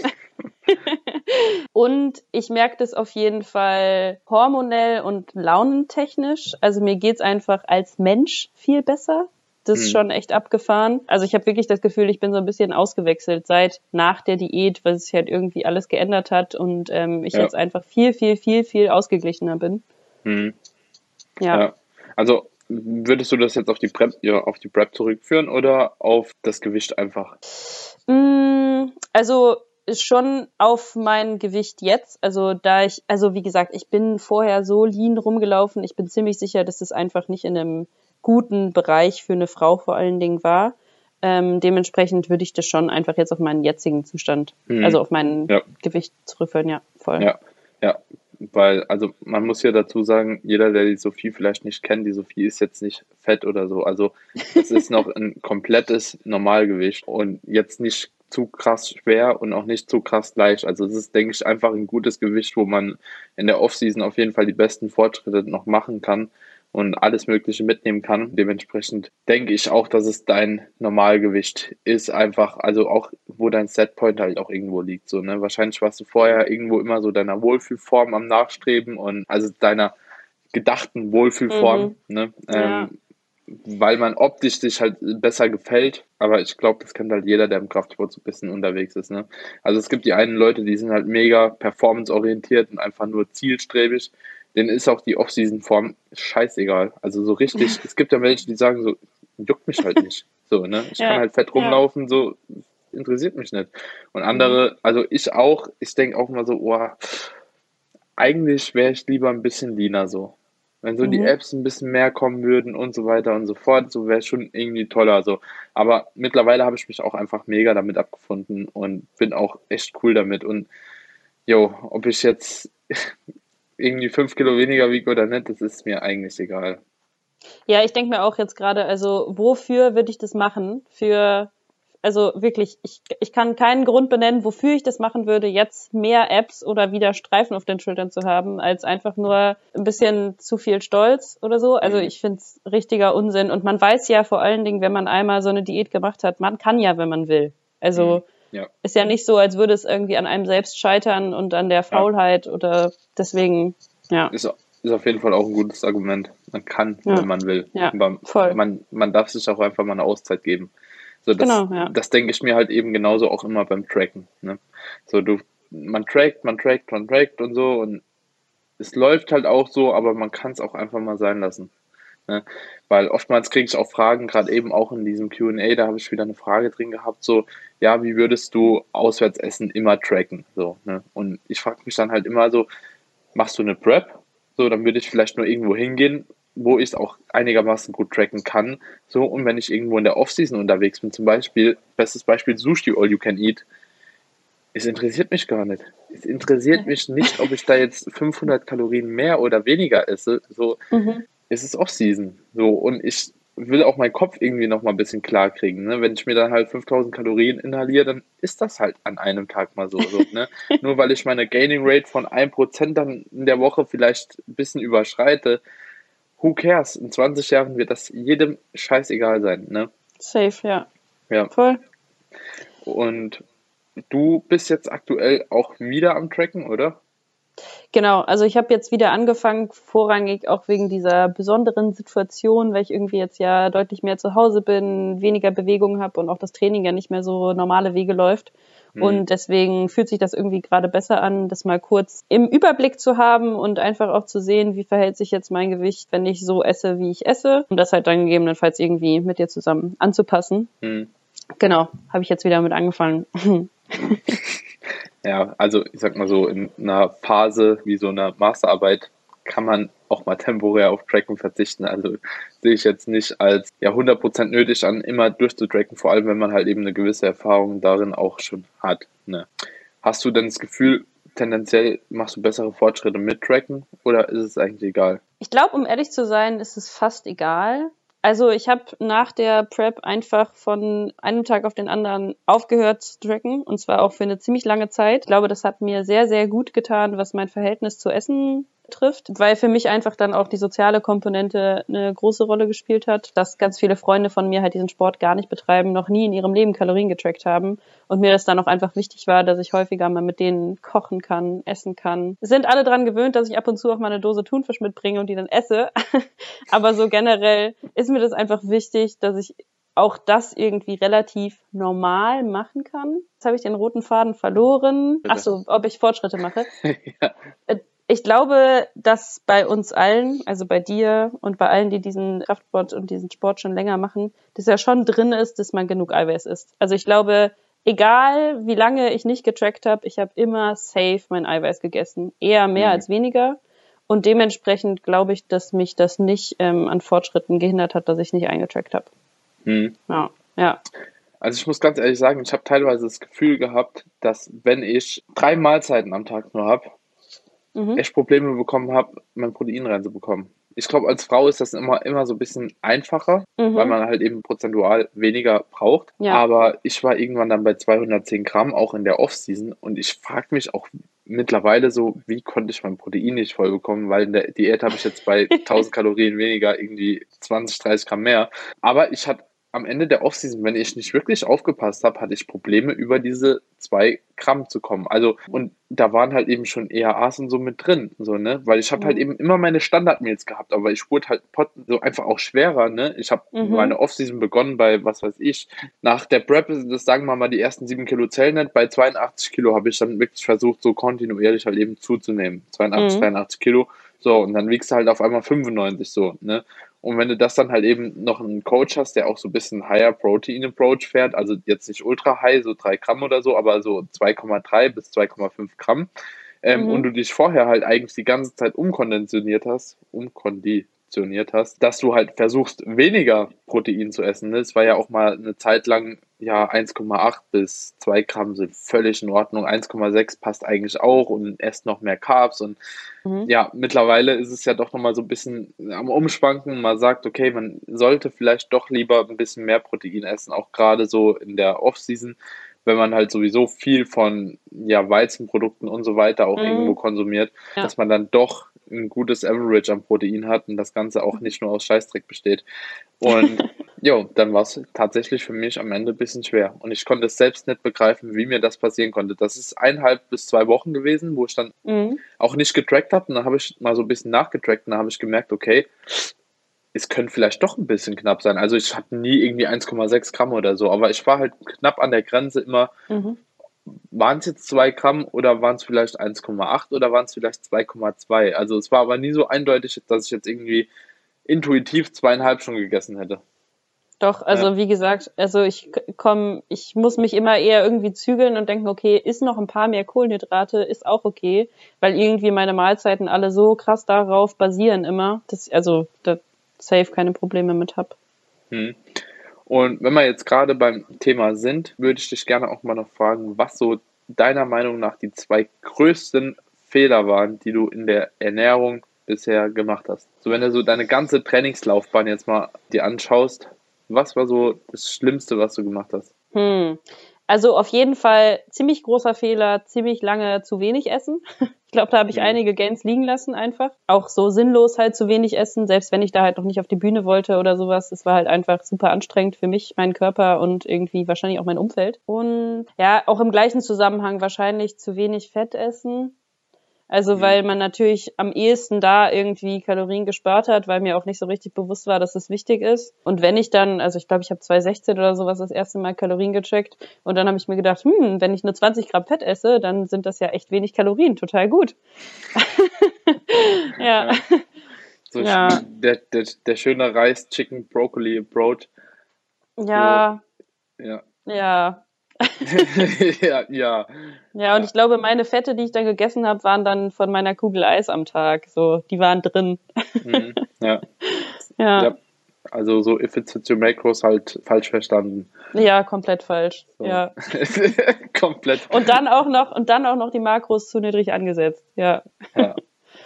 Speaker 2: Und ich merke das auf jeden Fall hormonell und launentechnisch. Also mir geht's einfach als Mensch viel besser. Das ist hm. schon echt abgefahren. Also ich habe wirklich das Gefühl, ich bin so ein bisschen ausgewechselt seit nach der Diät, weil sich halt irgendwie alles geändert hat und ähm, ich ja. jetzt einfach viel, viel, viel, viel ausgeglichener bin.
Speaker 1: Hm. Ja. ja. Also Würdest du das jetzt auf die Prep, ja, auf die Prep zurückführen oder auf das Gewicht einfach?
Speaker 2: Mm, also schon auf mein Gewicht jetzt. Also da ich, also wie gesagt, ich bin vorher so lean rumgelaufen. Ich bin ziemlich sicher, dass es einfach nicht in einem guten Bereich für eine Frau vor allen Dingen war. Ähm, dementsprechend würde ich das schon einfach jetzt auf meinen jetzigen Zustand, hm. also auf mein ja. Gewicht zurückführen, ja, voll.
Speaker 1: Ja, ja, weil, also man muss ja dazu sagen, jeder, der die Sophie vielleicht nicht kennt, die Sophie ist jetzt nicht fett oder so. Also es ist noch ein komplettes Normalgewicht und jetzt nicht zu krass schwer und auch nicht zu krass leicht. Also es ist, denke ich, einfach ein gutes Gewicht, wo man in der Offseason auf jeden Fall die besten Fortschritte noch machen kann und alles Mögliche mitnehmen kann. Dementsprechend denke ich auch, dass es dein Normalgewicht ist, einfach, also auch, wo dein Setpoint halt auch irgendwo liegt. So, ne? Wahrscheinlich warst du vorher irgendwo immer so deiner Wohlfühlform am Nachstreben und also deiner gedachten Wohlfühlform, mhm. ne? Ja. Weil man optisch sich halt besser gefällt. Aber ich glaube, das kennt halt jeder, der im Kraftsport so ein bisschen unterwegs ist. Ne? Also es gibt die einen Leute, die sind halt mega performanceorientiert und einfach nur zielstrebig denen ist auch die Off-Season-Form scheißegal. Also so richtig, es gibt ja Menschen, die sagen so, juckt mich halt nicht. So, ne? Ich ja, kann halt fett rumlaufen, ja. so, interessiert mich nicht. Und andere, also ich auch, ich denke auch mal so, oh, eigentlich wäre ich lieber ein bisschen leaner so. Wenn so mhm. die Apps ein bisschen mehr kommen würden und so weiter und so fort, so wäre es schon irgendwie toller. So. Aber mittlerweile habe ich mich auch einfach mega damit abgefunden und bin auch echt cool damit. Und jo, ob ich jetzt irgendwie fünf Kilo weniger wiege oder nicht, das ist mir eigentlich egal.
Speaker 2: Ja, ich denke mir auch jetzt gerade, also wofür würde ich das machen? Für, also wirklich, ich, ich kann keinen Grund benennen, wofür ich das machen würde, jetzt mehr Apps oder wieder Streifen auf den Schultern zu haben, als einfach nur ein bisschen zu viel Stolz oder so. Also mhm. ich finde es richtiger Unsinn. Und man weiß ja vor allen Dingen, wenn man einmal so eine Diät gemacht hat, man kann ja, wenn man will. Also mhm ja. Ist ja nicht so, als würde es irgendwie an einem selbst scheitern und an der Faulheit ja. oder deswegen, ja.
Speaker 1: Ist, ist auf jeden Fall auch ein gutes Argument. Man kann, ja. wenn man will. Ja, Aber voll. Man, man darf sich auch einfach mal eine Auszeit geben. So, das, genau, ja. das denke ich mir halt eben genauso auch immer beim Tracken. Ne? So, du, man trackt, man trackt, man trackt und so und es läuft halt auch so, aber man kann es auch einfach mal sein lassen. Ne? Weil oftmals kriege ich auch Fragen, gerade eben auch in diesem QA, da habe ich wieder eine Frage drin gehabt, so, ja, wie würdest du Auswärtsessen immer tracken? So, ne? Und ich frage mich dann halt immer so, machst du eine Prep? So, dann würde ich vielleicht nur irgendwo hingehen, wo ich es auch einigermaßen gut tracken kann. So, und wenn ich irgendwo in der Offseason unterwegs bin, zum Beispiel, bestes Beispiel Sushi All You Can Eat, es interessiert mich gar nicht. Es interessiert mich nicht, ob ich da jetzt 500 Kalorien mehr oder weniger esse. So, mhm es ist Off-Season. So, und ich will auch meinen Kopf irgendwie noch mal ein bisschen klar kriegen. Ne? Wenn ich mir dann halt 5000 Kalorien inhaliere, dann ist das halt an einem Tag mal so. so ne? Nur weil ich meine Gaining Rate von 1% dann in der Woche vielleicht ein bisschen überschreite, who cares? In 20 Jahren wird das jedem scheißegal sein. Ne?
Speaker 2: Safe, ja.
Speaker 1: Ja.
Speaker 2: Voll.
Speaker 1: Und du bist jetzt aktuell auch wieder am Tracken, oder?
Speaker 2: Genau, also ich habe jetzt wieder angefangen, vorrangig auch wegen dieser besonderen Situation, weil ich irgendwie jetzt ja deutlich mehr zu Hause bin, weniger Bewegung habe und auch das Training ja nicht mehr so normale Wege läuft. Mhm. Und deswegen fühlt sich das irgendwie gerade besser an, das mal kurz im Überblick zu haben und einfach auch zu sehen, wie verhält sich jetzt mein Gewicht, wenn ich so esse, wie ich esse. Und das halt dann gegebenenfalls irgendwie mit dir zusammen anzupassen. Mhm. Genau, habe ich jetzt wieder mit angefangen.
Speaker 1: Ja, also ich sag mal so, in einer Phase wie so einer Masterarbeit kann man auch mal temporär auf Tracken verzichten. Also sehe ich jetzt nicht als ja 100% nötig an, immer durchzutracken, vor allem wenn man halt eben eine gewisse Erfahrung darin auch schon hat. Ne? Hast du denn das Gefühl, tendenziell machst du bessere Fortschritte mit Tracken oder ist es eigentlich egal?
Speaker 2: Ich glaube, um ehrlich zu sein, ist es fast egal. Also ich habe nach der Prep einfach von einem Tag auf den anderen aufgehört zu tracken und zwar auch für eine ziemlich lange Zeit. Ich glaube, das hat mir sehr, sehr gut getan, was mein Verhältnis zu Essen trifft, weil für mich einfach dann auch die soziale Komponente eine große Rolle gespielt hat, dass ganz viele Freunde von mir halt diesen Sport gar nicht betreiben, noch nie in ihrem Leben Kalorien getrackt haben und mir das dann auch einfach wichtig war, dass ich häufiger mal mit denen kochen kann, essen kann. sind alle dran gewöhnt, dass ich ab und zu auch mal eine Dose Thunfisch mitbringe und die dann esse, aber so generell ist mir das einfach wichtig, dass ich auch das irgendwie relativ normal machen kann. Jetzt habe ich den roten Faden verloren. Ach so, ob ich Fortschritte mache. ja. Ich glaube, dass bei uns allen, also bei dir und bei allen, die diesen Kraftsport und diesen Sport schon länger machen, dass ja schon drin ist, dass man genug Eiweiß isst. Also ich glaube, egal wie lange ich nicht getrackt habe, ich habe immer safe mein Eiweiß gegessen. Eher mehr mhm. als weniger. Und dementsprechend glaube ich, dass mich das nicht ähm, an Fortschritten gehindert hat, dass ich nicht eingetrackt habe. Mhm. Ja, ja.
Speaker 1: Also ich muss ganz ehrlich sagen, ich habe teilweise das Gefühl gehabt, dass wenn ich drei Mahlzeiten am Tag nur habe, mhm. echt Probleme bekommen habe, mein Protein reinzubekommen. Ich glaube, als Frau ist das immer, immer so ein bisschen einfacher, mhm. weil man halt eben prozentual weniger braucht. Ja. Aber ich war irgendwann dann bei 210 Gramm, auch in der Off-Season. Und ich frage mich auch mittlerweile so, wie konnte ich mein Protein nicht voll bekommen, weil in der Diät habe ich jetzt bei 1000 Kalorien weniger irgendwie 20, 30 Gramm mehr. Aber ich hatte am Ende der Offseason, wenn ich nicht wirklich aufgepasst habe, hatte ich Probleme, über diese zwei Gramm zu kommen. Also, und da waren halt eben schon EAAs und so mit drin, so, ne? Weil ich habe halt mhm. halt eben immer meine Standardmeals gehabt, aber ich wurde halt so einfach auch schwerer, ne? Ich habe mhm. meine Offseason begonnen bei, was weiß ich, nach der Prep, das sagen wir mal, die ersten sieben Kilo zählen nicht, bei 82 Kilo habe ich dann wirklich versucht, so kontinuierlich halt eben zuzunehmen. 82, mhm. 83 Kilo. So, und dann wiegst du halt auf einmal 95 so, ne? Und wenn du das dann halt eben noch einen Coach hast, der auch so ein bisschen Higher Protein Approach fährt, also jetzt nicht ultra high, so 3 Gramm oder so, aber so 2,3 bis 2,5 Gramm, ähm, mhm. und du dich vorher halt eigentlich die ganze Zeit umkonditioniert hast, umkonditioniert, positioniert hast, dass du halt versuchst, weniger Protein zu essen. Es war ja auch mal eine Zeit lang, ja, 1,8 bis 2 Gramm sind völlig in Ordnung. 1,6 passt eigentlich auch und esst noch mehr Carbs. Und mhm. ja, mittlerweile ist es ja doch nochmal so ein bisschen am Umschwanken. Man sagt, okay, man sollte vielleicht doch lieber ein bisschen mehr Protein essen, auch gerade so in der Off-Season wenn man halt sowieso viel von ja, Weizenprodukten und so weiter auch mhm. irgendwo konsumiert, ja. dass man dann doch ein gutes Average an Protein hat und das Ganze auch nicht nur aus Scheißdreck besteht. Und jo, dann war es tatsächlich für mich am Ende ein bisschen schwer. Und ich konnte es selbst nicht begreifen, wie mir das passieren konnte. Das ist eineinhalb bis zwei Wochen gewesen, wo ich dann mhm. auch nicht getrackt habe. Und dann habe ich mal so ein bisschen nachgetrackt und dann habe ich gemerkt, okay, es könnte vielleicht doch ein bisschen knapp sein. Also ich hatte nie irgendwie 1,6 Gramm oder so, aber ich war halt knapp an der Grenze immer, mhm waren es jetzt 2 Gramm oder waren es vielleicht 1,8 oder waren es vielleicht 2,2? Also es war aber nie so eindeutig, dass ich jetzt irgendwie intuitiv zweieinhalb schon gegessen hätte.
Speaker 2: Doch, also ja. wie gesagt, also ich komme, ich muss mich immer eher irgendwie zügeln und denken, okay, ist noch ein paar mehr Kohlenhydrate, ist auch okay, weil irgendwie meine Mahlzeiten alle so krass darauf basieren immer, dass also da safe keine Probleme mit hab. Hm.
Speaker 1: Und wenn wir jetzt gerade beim Thema sind, würde ich dich gerne auch mal noch fragen, was so deiner Meinung nach die zwei größten Fehler waren, die du in der Ernährung bisher gemacht hast? So, wenn du so deine ganze Trainingslaufbahn jetzt mal dir anschaust, was war so das Schlimmste, was du gemacht hast?
Speaker 2: Hm. Also auf jeden Fall ziemlich großer Fehler, ziemlich lange zu wenig essen. Ich glaube, da habe ich mhm. einige Gains liegen lassen einfach. Auch so sinnlos halt zu wenig essen, selbst wenn ich da halt noch nicht auf die Bühne wollte oder sowas. Es war halt einfach super anstrengend für mich, meinen Körper und irgendwie wahrscheinlich auch mein Umfeld. Und ja, auch im gleichen Zusammenhang wahrscheinlich zu wenig Fett essen. Also mhm. weil man natürlich am ehesten da irgendwie Kalorien gespart hat, weil mir auch nicht so richtig bewusst war, dass es wichtig ist. Und wenn ich dann, also ich glaube, ich habe 216 oder sowas das erste Mal Kalorien gecheckt und dann habe ich mir gedacht, hm, wenn ich nur 20 Gramm Fett esse, dann sind das ja echt wenig Kalorien, total gut.
Speaker 1: ja. So ja. Der, der, der schöne Reis, Chicken, Broccoli, Brot.
Speaker 2: Ja.
Speaker 1: So, ja.
Speaker 2: Ja,
Speaker 1: ja, ja.
Speaker 2: Ja, und ich glaube, meine Fette, die ich dann gegessen habe, waren dann von meiner Kugel Eis am Tag. So, die waren drin.
Speaker 1: Mhm, ja. ja. ja. Also so if it's your macros halt falsch verstanden.
Speaker 2: Ja, komplett falsch. So. Ja.
Speaker 1: komplett.
Speaker 2: Und dann auch noch und dann auch noch die Makros zu niedrig angesetzt. Ja.
Speaker 1: Ja.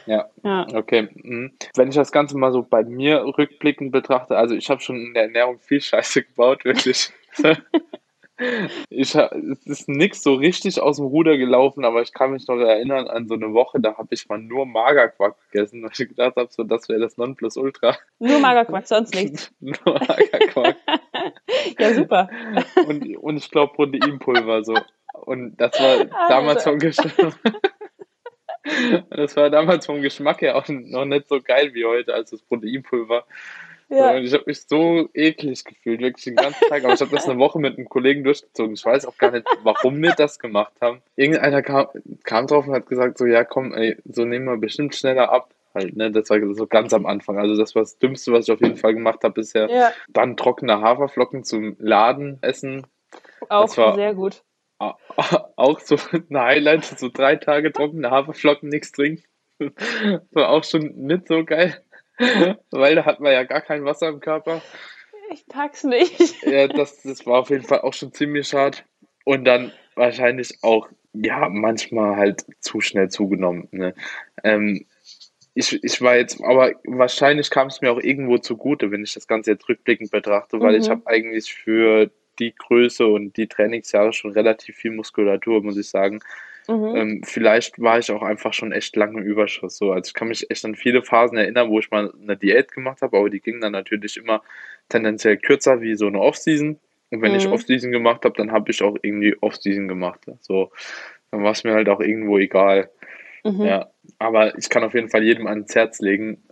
Speaker 1: Ja, ja. okay. Mhm. Wenn ich das Ganze mal so bei mir rückblickend betrachte, also ich habe schon in der Ernährung viel Scheiße gebaut, wirklich. Ich, es ist nichts so richtig aus dem Ruder gelaufen, aber ich kann mich noch erinnern an so eine Woche, da habe ich mal nur Magerquark gegessen, weil ich gedacht habe, so, das wäre das Nonplusultra.
Speaker 2: Nur Magerquark, sonst nichts.
Speaker 1: nur Magerquark.
Speaker 2: ja, super.
Speaker 1: Und, und ich glaube Proteinpulver so. Und das war Alter. damals vom Geschmack. das war damals vom Geschmack her auch noch nicht so geil wie heute, als das Proteinpulver. Ja. Und ich habe mich so eklig gefühlt, wirklich den ganzen Tag. Aber ich habe das eine Woche mit einem Kollegen durchgezogen. Ich weiß auch gar nicht, warum wir das gemacht haben. Irgendeiner kam, kam drauf und hat gesagt, so, ja komm, ey, so nehmen wir bestimmt schneller ab. Halt, ne? Das war so ganz am Anfang. Also das war das Dümmste, was ich auf jeden Fall gemacht habe bisher. Ja. Dann trockene Haferflocken zum Laden essen.
Speaker 2: Auch sehr gut.
Speaker 1: Auch so ein Highlight, so drei Tage trockene Haferflocken, nichts trinken. War auch schon nicht so geil. Weil da hat man ja gar kein Wasser im Körper.
Speaker 2: Ich pack's nicht.
Speaker 1: Ja, das, das war auf jeden Fall auch schon ziemlich schade. Und dann wahrscheinlich auch, ja, manchmal halt zu schnell zugenommen. Ne? Ähm, ich, ich war jetzt, aber wahrscheinlich kam es mir auch irgendwo zugute, wenn ich das Ganze jetzt rückblickend betrachte, weil mhm. ich habe eigentlich für die Größe und die Trainingsjahre schon relativ viel Muskulatur, muss ich sagen. Mhm. Ähm, vielleicht war ich auch einfach schon echt lange im Überschuss. So. Also ich kann mich echt an viele Phasen erinnern, wo ich mal eine Diät gemacht habe, aber die ging dann natürlich immer tendenziell kürzer wie so eine Off-Season. Und wenn mhm. ich Off-Season gemacht habe, dann habe ich auch irgendwie Off-Season gemacht. So, dann war es mir halt auch irgendwo egal. Mhm. Ja, aber ich kann auf jeden Fall jedem ans Herz legen,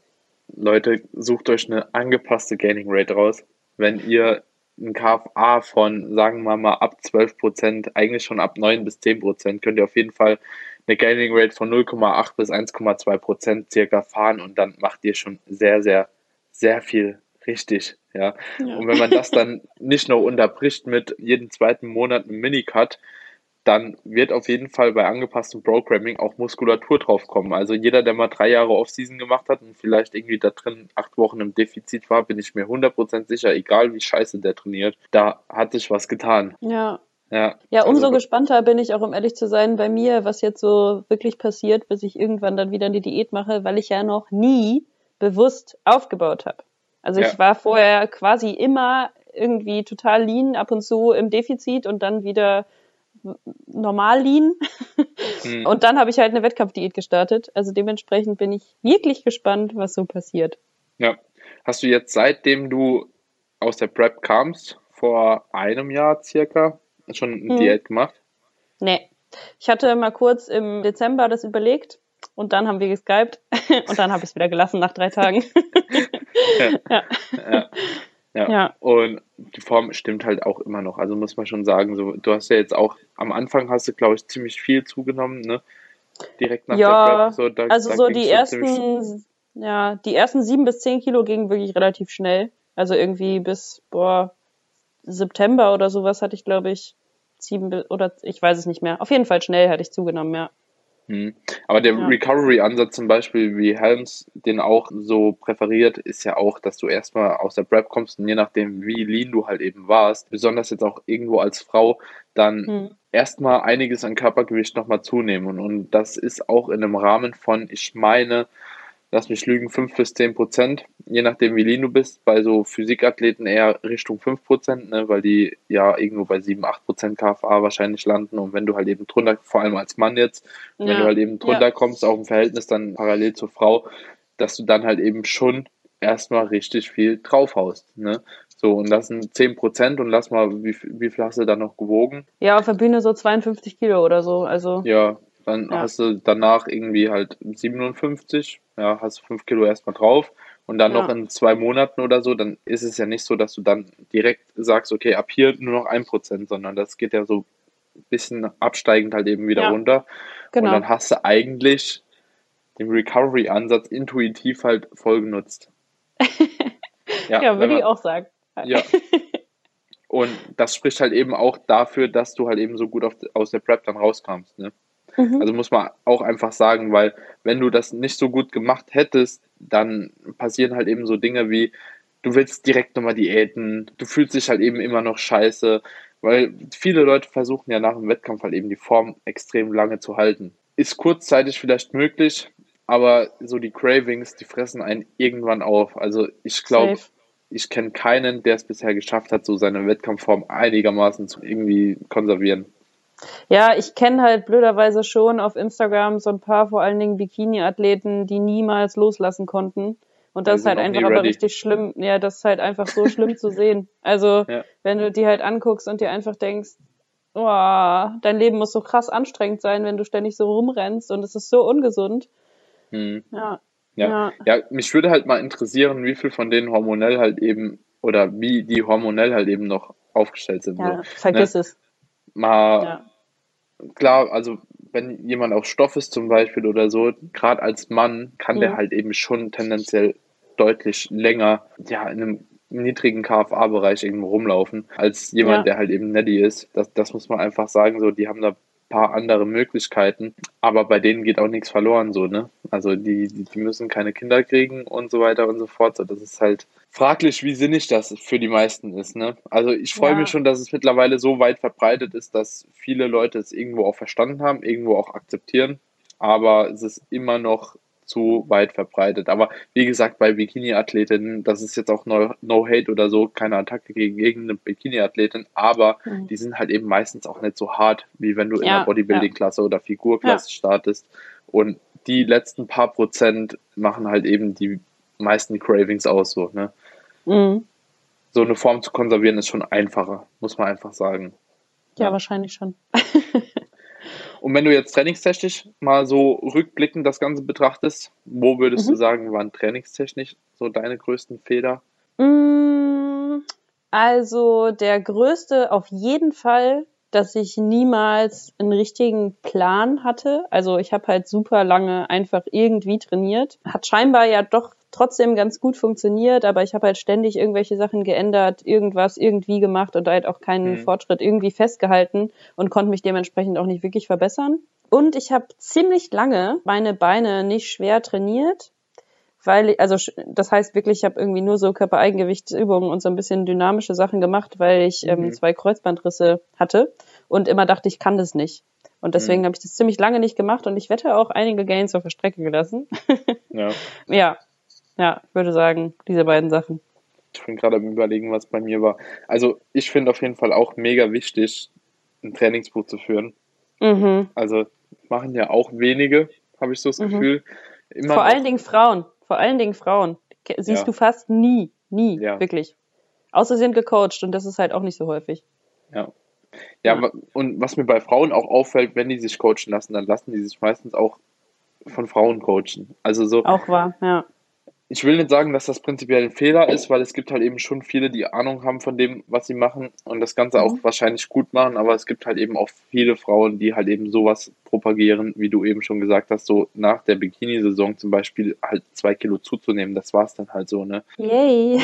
Speaker 1: Leute, sucht euch eine angepasste Gaining Rate raus. Wenn ihr ein KFA von, sagen wir mal, ab 12 Prozent, eigentlich schon ab 9 bis 10 Prozent, könnt ihr auf jeden Fall eine Gaining Rate von 0,8 bis 1,2 Prozent circa fahren und dann macht ihr schon sehr, sehr, sehr viel richtig. Ja? ja. Und wenn man das dann nicht noch unterbricht mit jeden zweiten Monat einem Minicut, dann wird auf jeden Fall bei angepasstem Programming auch Muskulatur draufkommen. Also jeder, der mal drei Jahre Offseason gemacht hat und vielleicht irgendwie da drin acht Wochen im Defizit war, bin ich mir 100% sicher, egal wie scheiße der trainiert, da hat sich was getan.
Speaker 2: Ja. Ja, ja umso also, gespannter bin ich auch, um ehrlich zu sein, bei mir, was jetzt so wirklich passiert, bis ich irgendwann dann wieder eine Diät mache, weil ich ja noch nie bewusst aufgebaut habe. Also ja. ich war vorher quasi immer irgendwie total lean, ab und zu im Defizit und dann wieder normal lean. Mhm. Und dann habe ich halt eine Wettkampfdiät gestartet. Also dementsprechend bin ich wirklich gespannt, was so passiert.
Speaker 1: Ja. Hast du jetzt, seitdem du aus der Prep kamst, vor einem Jahr circa, schon eine hm. Diät gemacht?
Speaker 2: Nee. Ich hatte mal kurz im Dezember das überlegt und dann haben wir geskypt und dann habe ich es wieder gelassen nach drei Tagen.
Speaker 1: ja. ja. ja. Ja. ja. Und die Form stimmt halt auch immer noch. Also muss man schon sagen, so, du hast ja jetzt auch, am Anfang hast du, glaube ich, ziemlich viel zugenommen, ne? Direkt nach
Speaker 2: ja, der Prep. So, da, also da so die ersten, ja, die ersten sieben bis zehn Kilo gingen wirklich relativ schnell. Also irgendwie bis, boah, September oder sowas hatte ich, glaube ich, sieben oder ich weiß es nicht mehr. Auf jeden Fall schnell hatte ich zugenommen, ja.
Speaker 1: Hm. Aber der ja. Recovery-Ansatz zum Beispiel, wie Helms den auch so präferiert, ist ja auch, dass du erstmal aus der Prep kommst und je nachdem, wie lean du halt eben warst, besonders jetzt auch irgendwo als Frau, dann hm. erstmal einiges an Körpergewicht nochmal zunehmen. Und, und das ist auch in einem Rahmen von, ich meine, lass mich lügen, 5 bis 10 Prozent, je nachdem wie lean du bist. Bei so Physikathleten eher Richtung 5 Prozent, ne, weil die ja irgendwo bei 7, 8 Prozent KFA wahrscheinlich landen. Und wenn du halt eben drunter, vor allem als Mann jetzt, ja. wenn du halt eben drunter ja. kommst, auch im Verhältnis dann parallel zur Frau, dass du dann halt eben schon erstmal richtig viel draufhaust. Ne? So, und das sind 10 Prozent und lass mal, wie, wie viel hast du da noch gewogen?
Speaker 2: Ja, auf der Bühne so 52 Kilo oder so. Also.
Speaker 1: Ja, dann ja. hast du danach irgendwie halt 57, ja, hast 5 Kilo erstmal drauf und dann ja. noch in zwei Monaten oder so, dann ist es ja nicht so, dass du dann direkt sagst, okay, ab hier nur noch ein Prozent, sondern das geht ja so ein bisschen absteigend halt eben wieder ja. runter. Genau. Und dann hast du eigentlich den Recovery-Ansatz intuitiv halt voll genutzt.
Speaker 2: ja, ja würde ich auch sagen.
Speaker 1: Ja. Und das spricht halt eben auch dafür, dass du halt eben so gut auf, aus der Prep dann rauskamst. Ne? Mhm. Also muss man auch einfach sagen, weil wenn du das nicht so gut gemacht hättest, dann passieren halt eben so Dinge wie, du willst direkt nochmal Diäten, du fühlst dich halt eben immer noch scheiße, weil viele Leute versuchen ja nach dem Wettkampf halt eben die Form extrem lange zu halten. Ist kurzzeitig vielleicht möglich, aber so die Cravings, die fressen einen irgendwann auf. Also ich glaube, ich kenne keinen, der es bisher geschafft hat, so seine Wettkampfform einigermaßen zu irgendwie konservieren.
Speaker 2: Ja, ich kenne halt blöderweise schon auf Instagram so ein paar vor allen Dingen Bikini-Athleten, die niemals loslassen konnten. Und das ist halt einfach aber richtig schlimm. Ja, das ist halt einfach so schlimm zu sehen. Also, ja. wenn du die halt anguckst und dir einfach denkst, oh, dein Leben muss so krass anstrengend sein, wenn du ständig so rumrennst und es ist so ungesund.
Speaker 1: Hm. Ja. ja. Ja. Ja, mich würde halt mal interessieren, wie viel von denen hormonell halt eben oder wie die hormonell halt eben noch aufgestellt sind.
Speaker 2: Ja, so. vergiss ne? es.
Speaker 1: Mal klar, also wenn jemand auf Stoff ist zum Beispiel oder so, gerade als Mann kann mhm. der halt eben schon tendenziell deutlich länger ja, in einem niedrigen KFA-Bereich irgendwo rumlaufen, als jemand, ja. der halt eben Neddy ist. Das, das muss man einfach sagen, so, die haben da paar andere Möglichkeiten, aber bei denen geht auch nichts verloren, so, ne? Also die, die, die müssen keine Kinder kriegen und so weiter und so fort. So, das ist halt fraglich, wie sinnig das für die meisten ist, ne? Also ich freue ja. mich schon, dass es mittlerweile so weit verbreitet ist, dass viele Leute es irgendwo auch verstanden haben, irgendwo auch akzeptieren, aber es ist immer noch zu weit verbreitet. Aber wie gesagt, bei Bikini-Athletinnen, das ist jetzt auch no, no Hate oder so, keine Attacke gegen, eine Bikini-Athletin, aber mhm. die sind halt eben meistens auch nicht so hart, wie wenn du ja, in der Bodybuilding-Klasse ja. oder Figurklasse ja. startest. Und die letzten paar Prozent machen halt eben die meisten Cravings aus, so, ne? Mhm. So eine Form zu konservieren ist schon einfacher, muss man einfach sagen.
Speaker 2: Ja, wahrscheinlich schon.
Speaker 1: Und wenn du jetzt trainingstechnisch mal so rückblickend das Ganze betrachtest, wo würdest mhm. du sagen, waren trainingstechnisch so deine größten Fehler?
Speaker 2: Mm, also der größte auf jeden Fall, dass ich niemals einen richtigen Plan hatte. Also ich habe halt super lange einfach irgendwie trainiert. Hat scheinbar ja doch trotzdem ganz gut funktioniert, aber ich habe halt ständig irgendwelche Sachen geändert, irgendwas irgendwie gemacht und halt auch keinen mhm. Fortschritt irgendwie festgehalten und konnte mich dementsprechend auch nicht wirklich verbessern. Und ich habe ziemlich lange meine Beine nicht schwer trainiert, weil also das heißt wirklich, ich habe irgendwie nur so Körpereigengewichtsübungen und so ein bisschen dynamische Sachen gemacht, weil ich ähm, mhm. zwei Kreuzbandrisse hatte und immer dachte, ich kann das nicht. Und deswegen mhm. habe ich das ziemlich lange nicht gemacht und ich wette auch einige Gains auf der Strecke gelassen. ja. ja, ja, ich würde sagen, diese beiden Sachen.
Speaker 1: Ich bin gerade am überlegen, was bei mir war. Also ich finde auf jeden Fall auch mega wichtig, ein Trainingsbuch zu führen. Mhm. Also machen ja auch wenige, habe ich so das mhm. Gefühl.
Speaker 2: Immer Vor allen Dingen Frauen. Vor allen Dingen Frauen. Siehst ja. du fast nie. Nie. Ja. Wirklich. Außer sie sind gecoacht und das ist halt auch nicht so häufig.
Speaker 1: Ja. Ja, ja. und was mir bei Frauen auch auffällt, wenn die sich coachen lassen, dann lassen die sich meistens auch von Frauen coachen. Also so.
Speaker 2: Auch wahr, ja
Speaker 1: ich will nicht sagen, dass das prinzipiell ein Fehler ist, weil es gibt halt eben schon viele, die Ahnung haben von dem, was sie machen und das Ganze mhm. auch wahrscheinlich gut machen, aber es gibt halt eben auch viele Frauen, die halt eben sowas propagieren, wie du eben schon gesagt hast, so nach der Bikini-Saison zum Beispiel halt zwei Kilo zuzunehmen. Das war es dann halt so, ne?
Speaker 2: Yay!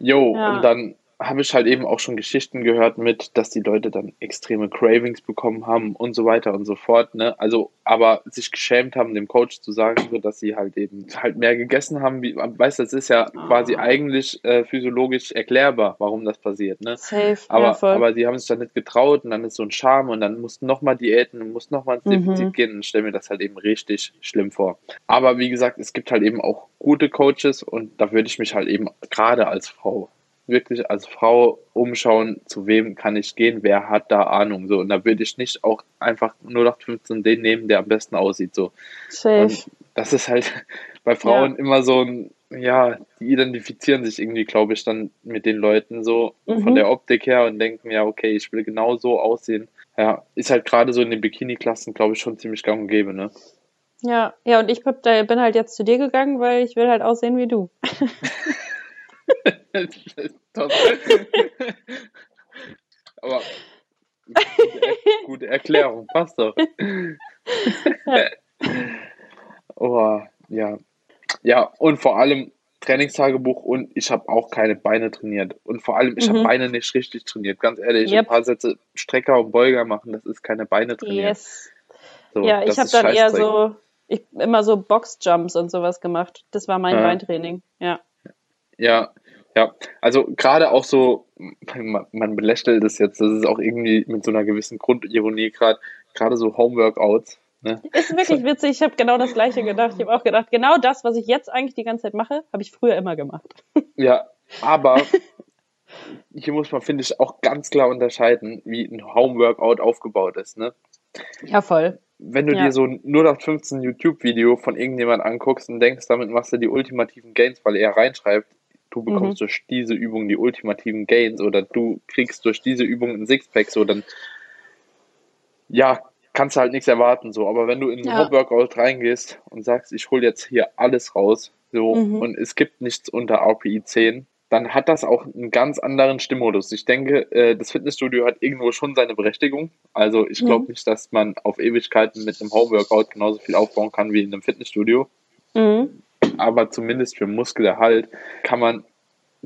Speaker 1: Jo, ja. und dann habe ich halt eben auch schon Geschichten gehört mit, dass die Leute dann extreme Cravings bekommen haben und so weiter und so fort. Ne? Also, aber sich geschämt haben, dem Coach zu sagen, so, dass sie halt eben halt mehr gegessen haben. Wie, weißt du, das ist ja oh. quasi eigentlich äh, physiologisch erklärbar, warum das passiert. Ne? Safe, aber, ja, aber die haben sich dann nicht getraut und dann ist so ein Charme und dann mussten nochmal Diäten und mussten nochmal ins Defizit mhm. gehen und stelle mir das halt eben richtig schlimm vor. Aber wie gesagt, es gibt halt eben auch gute Coaches und da würde ich mich halt eben gerade als Frau wirklich als Frau umschauen, zu wem kann ich gehen, wer hat da Ahnung. So, und da würde ich nicht auch einfach nur noch 15 den nehmen, der am besten aussieht. So. Safe. Und das ist halt bei Frauen ja. immer so ein, ja, die identifizieren sich irgendwie, glaube ich, dann mit den Leuten so mhm. von der Optik her und denken, ja, okay, ich will genau so aussehen. Ja, ist halt gerade so in den Bikini-Klassen, glaube ich, schon ziemlich gang und gäbe, ne?
Speaker 2: Ja, ja, und ich bin halt jetzt zu dir gegangen, weil ich will halt aussehen wie du.
Speaker 1: Aber gute, gute, Erklärung, passt doch. oh, ja. Ja, und vor allem Trainingstagebuch und ich habe auch keine Beine trainiert. Und vor allem, ich mhm. habe Beine nicht richtig trainiert. Ganz ehrlich, yep. ein paar Sätze Strecker und Beuger machen, das ist keine Beine trainieren. Yes.
Speaker 2: So, ja, ich habe dann eher so, ich immer so Boxjumps und sowas gemacht. Das war mein ja. Beintraining, ja.
Speaker 1: Ja, ja, also gerade auch so, man belächelt das jetzt, das ist auch irgendwie mit so einer gewissen Grundironie gerade, gerade so Homeworkouts. Ne?
Speaker 2: Ist wirklich witzig, ich habe genau das gleiche gedacht. Ich habe auch gedacht, genau das, was ich jetzt eigentlich die ganze Zeit mache, habe ich früher immer gemacht.
Speaker 1: Ja, aber hier muss man, finde ich, auch ganz klar unterscheiden, wie ein Homeworkout aufgebaut ist. Ne?
Speaker 2: Ja, voll.
Speaker 1: Wenn du
Speaker 2: ja.
Speaker 1: dir so ein 0815 YouTube-Video von irgendjemand anguckst und denkst, damit machst du die ultimativen Gains, weil er reinschreibt, du bekommst mhm. durch diese Übung die ultimativen Gains oder du kriegst durch diese Übung ein Sixpack, so dann ja, kannst du halt nichts erwarten, so. Aber wenn du in ein ja. Workout reingehst und sagst, ich hole jetzt hier alles raus, so, mhm. und es gibt nichts unter RPI 10, dann hat das auch einen ganz anderen Stimmmodus. Ich denke, äh, das Fitnessstudio hat irgendwo schon seine Berechtigung. Also ich glaube mhm. nicht, dass man auf Ewigkeiten mit einem Homeworkout genauso viel aufbauen kann wie in einem Fitnessstudio. Mhm aber zumindest für Muskelerhalt kann man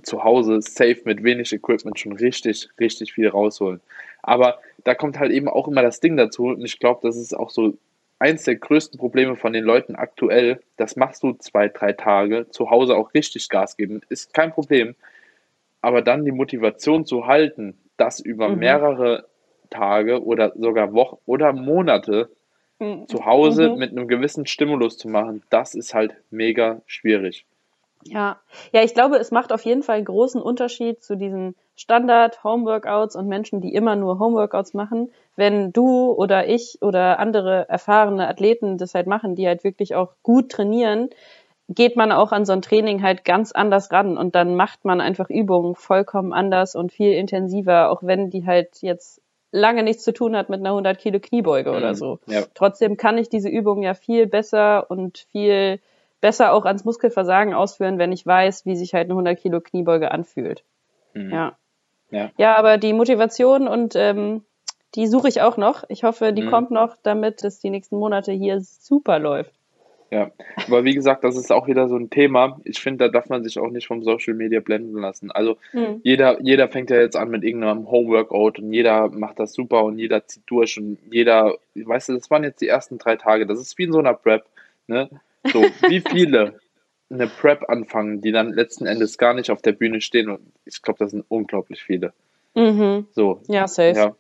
Speaker 1: zu Hause safe mit wenig Equipment schon richtig, richtig viel rausholen. Aber da kommt halt eben auch immer das Ding dazu und ich glaube, das ist auch so eins der größten Probleme von den Leuten aktuell. Das machst du zwei, drei Tage, zu Hause auch richtig Gas geben, ist kein Problem. Aber dann die Motivation zu halten, das über mhm. mehrere Tage oder sogar Wochen oder Monate. Zu Hause mhm. mit einem gewissen Stimulus zu machen, das ist halt mega schwierig.
Speaker 2: Ja, ja, ich glaube, es macht auf jeden Fall einen großen Unterschied zu diesen Standard-Homeworkouts und Menschen, die immer nur Homeworkouts machen. Wenn du oder ich oder andere erfahrene Athleten das halt machen, die halt wirklich auch gut trainieren, geht man auch an so ein Training halt ganz anders ran und dann macht man einfach Übungen vollkommen anders und viel intensiver, auch wenn die halt jetzt lange nichts zu tun hat mit einer 100 Kilo Kniebeuge mhm. oder so. Ja. Trotzdem kann ich diese Übung ja viel besser und viel besser auch ans Muskelversagen ausführen, wenn ich weiß, wie sich halt eine 100 Kilo Kniebeuge anfühlt. Mhm. Ja. ja. Ja, aber die Motivation und ähm, die suche ich auch noch. Ich hoffe, die mhm. kommt noch, damit es die nächsten Monate hier super läuft.
Speaker 1: Ja, aber wie gesagt, das ist auch wieder so ein Thema. Ich finde, da darf man sich auch nicht vom Social Media blenden lassen. Also mhm. jeder, jeder fängt ja jetzt an mit irgendeinem Homeworkout und jeder macht das super und jeder zieht durch und jeder, weißt du, das waren jetzt die ersten drei Tage. Das ist wie in so einer Prep. Ne? So, wie viele eine Prep anfangen, die dann letzten Endes gar nicht auf der Bühne stehen und ich glaube, das sind unglaublich viele.
Speaker 2: Mhm.
Speaker 1: So.
Speaker 2: Ja, safe. Ja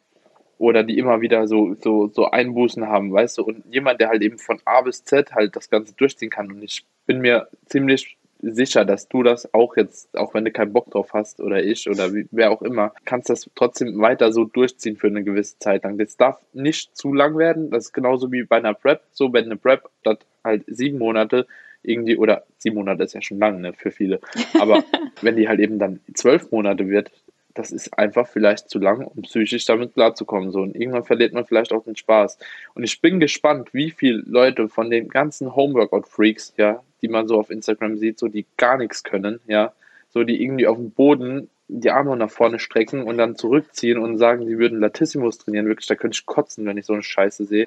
Speaker 1: oder die immer wieder so, so, so Einbußen haben, weißt du, und jemand, der halt eben von A bis Z halt das Ganze durchziehen kann. Und ich bin mir ziemlich sicher, dass du das auch jetzt, auch wenn du keinen Bock drauf hast oder ich oder wie, wer auch immer, kannst das trotzdem weiter so durchziehen für eine gewisse Zeit lang. Das darf nicht zu lang werden. Das ist genauso wie bei einer Prep. So, wenn eine Prep das halt sieben Monate irgendwie, oder sieben Monate ist ja schon lang, ne, für viele. Aber wenn die halt eben dann zwölf Monate wird, das ist einfach vielleicht zu lang, um psychisch damit klarzukommen. So. Und irgendwann verliert man vielleicht auch den Spaß. Und ich bin gespannt, wie viele Leute von den ganzen Homeworkout-Freaks, ja, die man so auf Instagram sieht, so die gar nichts können, ja, so die irgendwie auf dem Boden die Arme nach vorne strecken und dann zurückziehen und sagen, sie würden Latissimus trainieren. Wirklich, da könnte ich kotzen, wenn ich so eine Scheiße sehe.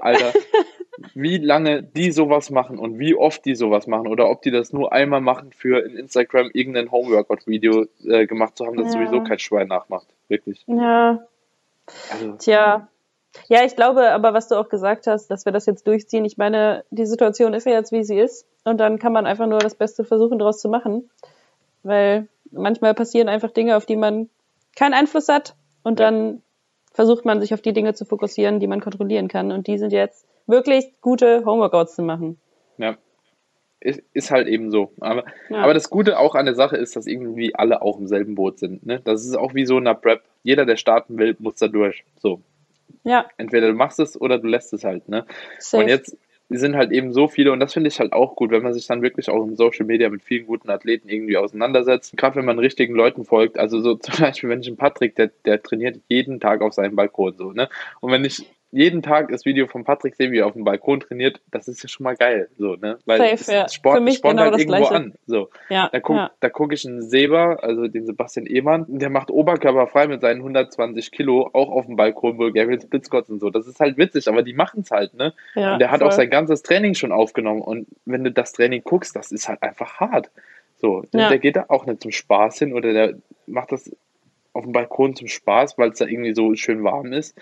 Speaker 1: Alter, wie lange die sowas machen und wie oft die sowas machen oder ob die das nur einmal machen für in Instagram irgendein Homeworkout-Video äh, gemacht zu haben, das
Speaker 2: Ja.
Speaker 1: sowieso kein Schwein nachmacht. Wirklich.
Speaker 2: Ja,
Speaker 1: Also,
Speaker 2: tja. Ja, ich glaube aber, was du auch gesagt hast, dass wir das jetzt durchziehen. Ich meine, die Situation ist ja jetzt, wie sie ist. Und dann kann man einfach nur das Beste versuchen, daraus zu machen. Weil manchmal passieren einfach Dinge, auf die man keinen Einfluss hat. Und
Speaker 1: Ja.
Speaker 2: dann versucht man sich auf die Dinge zu fokussieren, die man kontrollieren kann. Und die sind jetzt wirklich gute Homeworkouts zu machen.
Speaker 1: ja. Ist, ist halt eben so. Aber,
Speaker 2: Ja.
Speaker 1: aber das Gute auch an der Sache ist, dass irgendwie alle auch im selben Boot sind. Ne? Das ist auch wie so in einer Prep. Jeder, der starten will, muss da durch. So.
Speaker 2: Ja,
Speaker 1: Entweder du machst es oder du lässt es halt. Ne?
Speaker 2: safe.
Speaker 1: Und jetzt sind halt eben so viele, und das finde ich halt auch gut, wenn man sich dann wirklich auch in Social Media mit vielen guten Athleten irgendwie auseinandersetzt. Gerade wenn man richtigen Leuten folgt. Also so zum Beispiel, wenn ich einen Patrick, der, der trainiert jeden Tag auf seinem Balkon so, ne? Und wenn ich jeden Tag das Video von Patrick sehe, wie er auf dem Balkon trainiert, das ist ja schon mal geil, so, ne? Weil
Speaker 2: Safe, ja.
Speaker 1: spornt,
Speaker 2: Für mich
Speaker 1: spornt
Speaker 2: genau
Speaker 1: halt
Speaker 2: das
Speaker 1: irgendwo
Speaker 2: Gleiche.
Speaker 1: an. So.
Speaker 2: ja,
Speaker 1: Da gucke
Speaker 2: ja.
Speaker 1: da guck ich einen Seber, also den Sebastian Ehmann, der macht Oberkörper frei mit seinen 120 Kilo, auch auf dem Balkon, Bulgarian Splitsquats und so. Das ist halt witzig, aber die machen es halt, ne?
Speaker 2: ja
Speaker 1: und der hat
Speaker 2: voll.
Speaker 1: auch sein ganzes Training schon aufgenommen. Und wenn du das Training guckst, das ist halt einfach hart. So,
Speaker 2: Ja.
Speaker 1: der geht da auch nicht zum Spaß hin oder der macht das auf dem Balkon zum Spaß, weil es da irgendwie so schön warm ist,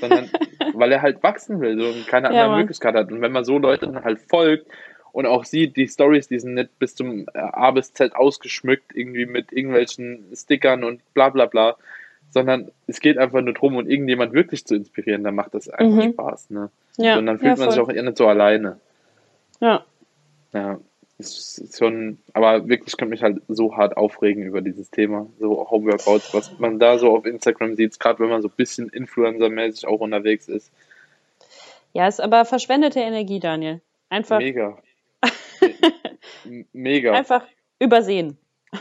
Speaker 1: sondern weil er halt wachsen will so, und keine
Speaker 2: Ja,
Speaker 1: andere
Speaker 2: Mann.
Speaker 1: Möglichkeit hat. Und wenn man so Leuten halt folgt und auch sieht, die Stories, die sind nicht bis zum äh, A bis Z ausgeschmückt, irgendwie mit irgendwelchen Stickern und bla bla bla, sondern es geht einfach nur darum, und irgendjemand wirklich zu inspirieren, dann macht das einfach
Speaker 2: Mhm.
Speaker 1: Spaß. Ne?
Speaker 2: ja,
Speaker 1: und dann fühlt
Speaker 2: ja,
Speaker 1: man sich auch eher nicht so alleine.
Speaker 2: Ja,
Speaker 1: Ja, ist schon, aber wirklich kann mich halt so hart aufregen über dieses Thema, so Homeworkouts, was man da so auf Instagram sieht, gerade wenn man so ein bisschen Influencer-mäßig auch unterwegs ist.
Speaker 2: ja, ist aber verschwendete Energie, Daniel. Einfach,
Speaker 1: Mega. Me- Mega.
Speaker 2: einfach übersehen.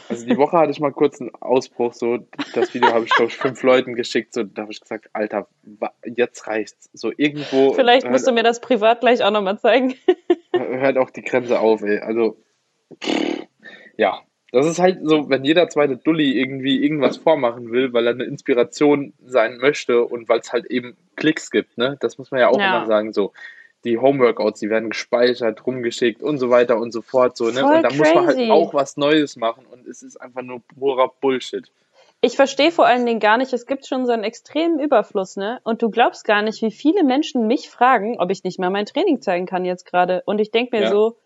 Speaker 1: Also die Woche hatte ich mal kurz einen Ausbruch, so das Video habe ich, glaube ich, fünf Leuten geschickt, so da habe ich gesagt, Alter, jetzt reicht's. So irgendwo
Speaker 2: Vielleicht musst du
Speaker 1: hört,
Speaker 2: mir das privat gleich auch nochmal zeigen.
Speaker 1: Hört auch die Grenze auf, ey. Also, pff, ja. Das ist halt so, wenn jeder zweite Dulli irgendwie irgendwas vormachen will, weil er eine Inspiration sein möchte und weil es halt eben Klicks gibt, ne? Das muss man ja auch
Speaker 2: Ja.
Speaker 1: immer sagen, so. Die Homeworkouts, die werden gespeichert, rumgeschickt und so weiter und so fort, so, ne?
Speaker 2: Voll
Speaker 1: Und da muss man halt auch was Neues machen und es ist einfach nur purer Bullshit.
Speaker 2: Ich verstehe vor allen Dingen gar nicht, es gibt schon so einen extremen Überfluss, ne? Und du glaubst gar nicht, wie viele Menschen mich fragen, ob ich nicht mal mein Training zeigen kann jetzt gerade. Und ich denke mir
Speaker 1: Ja.
Speaker 2: so,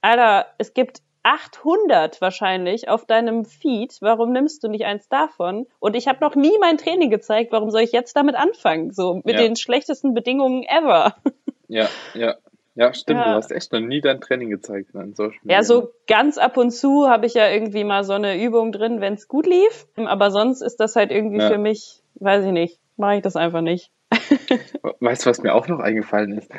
Speaker 2: Alter, es gibt 800 wahrscheinlich auf deinem Feed. Warum nimmst du nicht eins davon? Und ich habe noch nie mein Training gezeigt. Warum soll ich jetzt damit anfangen? So mit
Speaker 1: Ja.
Speaker 2: den schlechtesten Bedingungen ever.
Speaker 1: Ja, ja. Ja, stimmt,
Speaker 2: Ja.
Speaker 1: du hast echt noch nie dein Training gezeigt ne, in Social
Speaker 2: Ja, so ganz ab und zu habe ich ja irgendwie mal so eine Übung drin, wenn es gut lief. Aber sonst ist das halt irgendwie
Speaker 1: Ja.
Speaker 2: für mich, weiß ich nicht, mache ich das einfach nicht.
Speaker 1: Weißt du, was mir auch noch eingefallen ist?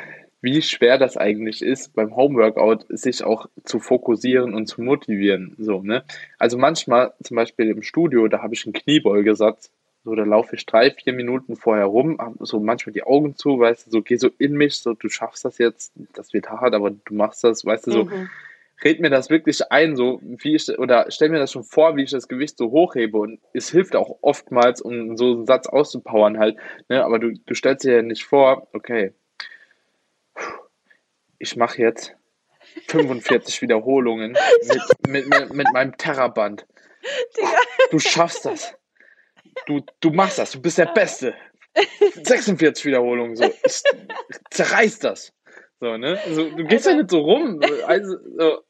Speaker 1: Wie schwer das eigentlich ist, beim Homeworkout sich auch zu fokussieren und zu motivieren. So, ne? Also manchmal, zum Beispiel im Studio, da habe ich einen Kniebeugesatz. So, da laufe ich drei, vier Minuten vorher rum, hab so manchmal die Augen zu, weißt du, so geh so in mich, so du schaffst das jetzt, das wird hart, aber du machst das, weißt du, so
Speaker 2: Mhm.
Speaker 1: red mir das wirklich ein, so wie ich, oder stell mir das schon vor, wie ich das Gewicht so hochhebe und es hilft auch oftmals, um so einen Satz auszupowern halt, ne, aber du, du stellst dir ja nicht vor, okay, ich mache jetzt 45 Wiederholungen mit, mit, mit, mit meinem Terraband. Du schaffst das. Du, du machst das, du bist der Beste. 46 Wiederholungen, so. Ich zerreiß das. So, ne? So, du gehst ja nicht so rum. Also, so.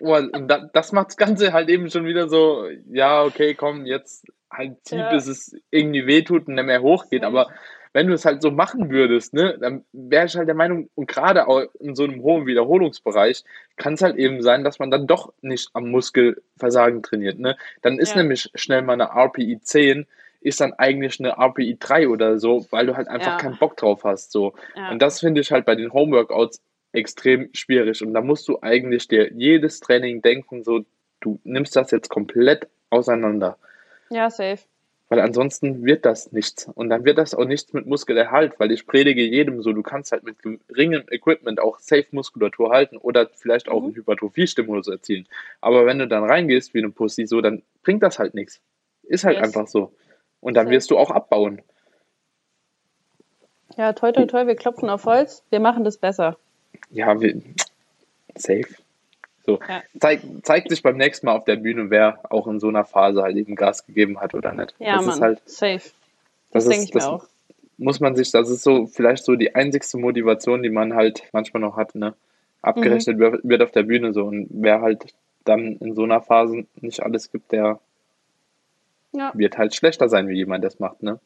Speaker 1: Und da, das macht das Ganze halt eben schon wieder so, ja, okay, komm, jetzt halt zieh,
Speaker 2: Ja.
Speaker 1: bis es irgendwie wehtut und nicht mehr hochgeht. Aber wenn du es halt so machen würdest, ne, dann wäre ich halt der Meinung, und gerade auch in so einem hohen Wiederholungsbereich, kann es halt eben sein, dass man dann doch nicht am Muskelversagen trainiert. Ne? Dann ist
Speaker 2: Ja.
Speaker 1: nämlich schnell mal eine RPI 10, ist dann eigentlich eine RPI 3 oder so, weil du halt einfach
Speaker 2: Ja.
Speaker 1: keinen Bock drauf hast. So.
Speaker 2: Ja.
Speaker 1: Und das finde ich halt bei den Homeworkouts extrem schwierig. Und da musst du eigentlich dir jedes Training denken, so, du nimmst das jetzt komplett auseinander.
Speaker 2: ja, safe.
Speaker 1: Weil ansonsten wird das nichts. Und dann wird das auch nichts mit Muskelerhalt, weil ich predige jedem so, du kannst halt mit geringem Equipment auch safe Muskulatur halten oder vielleicht auch
Speaker 2: Mhm.
Speaker 1: einen Hypertrophie-Stimulus erzielen. Aber wenn du dann reingehst wie eine Pussy, so, dann bringt das halt nichts. Ist halt
Speaker 2: Yes.
Speaker 1: einfach so. Und dann wirst du auch abbauen.
Speaker 2: Ja, toi, toi, toi, wir klopfen auf Holz. Wir machen das besser.
Speaker 1: Ja, wir, safe. So, ja. Zeig, zeigt sich beim nächsten Mal auf der Bühne, wer auch in so einer Phase halt eben Gas gegeben hat oder nicht.
Speaker 2: Ja,
Speaker 1: das
Speaker 2: Mann, halt, safe.
Speaker 1: Das, das denke ich das mir auch. Muss man sich, das ist so vielleicht so die einzigste Motivation, die man halt manchmal noch hat, ne? Abgerechnet mhm. wird auf der Bühne so. Und wer halt dann in so einer Phase nicht alles gibt, der ja. wird halt schlechter sein, wie jemand das macht, ne?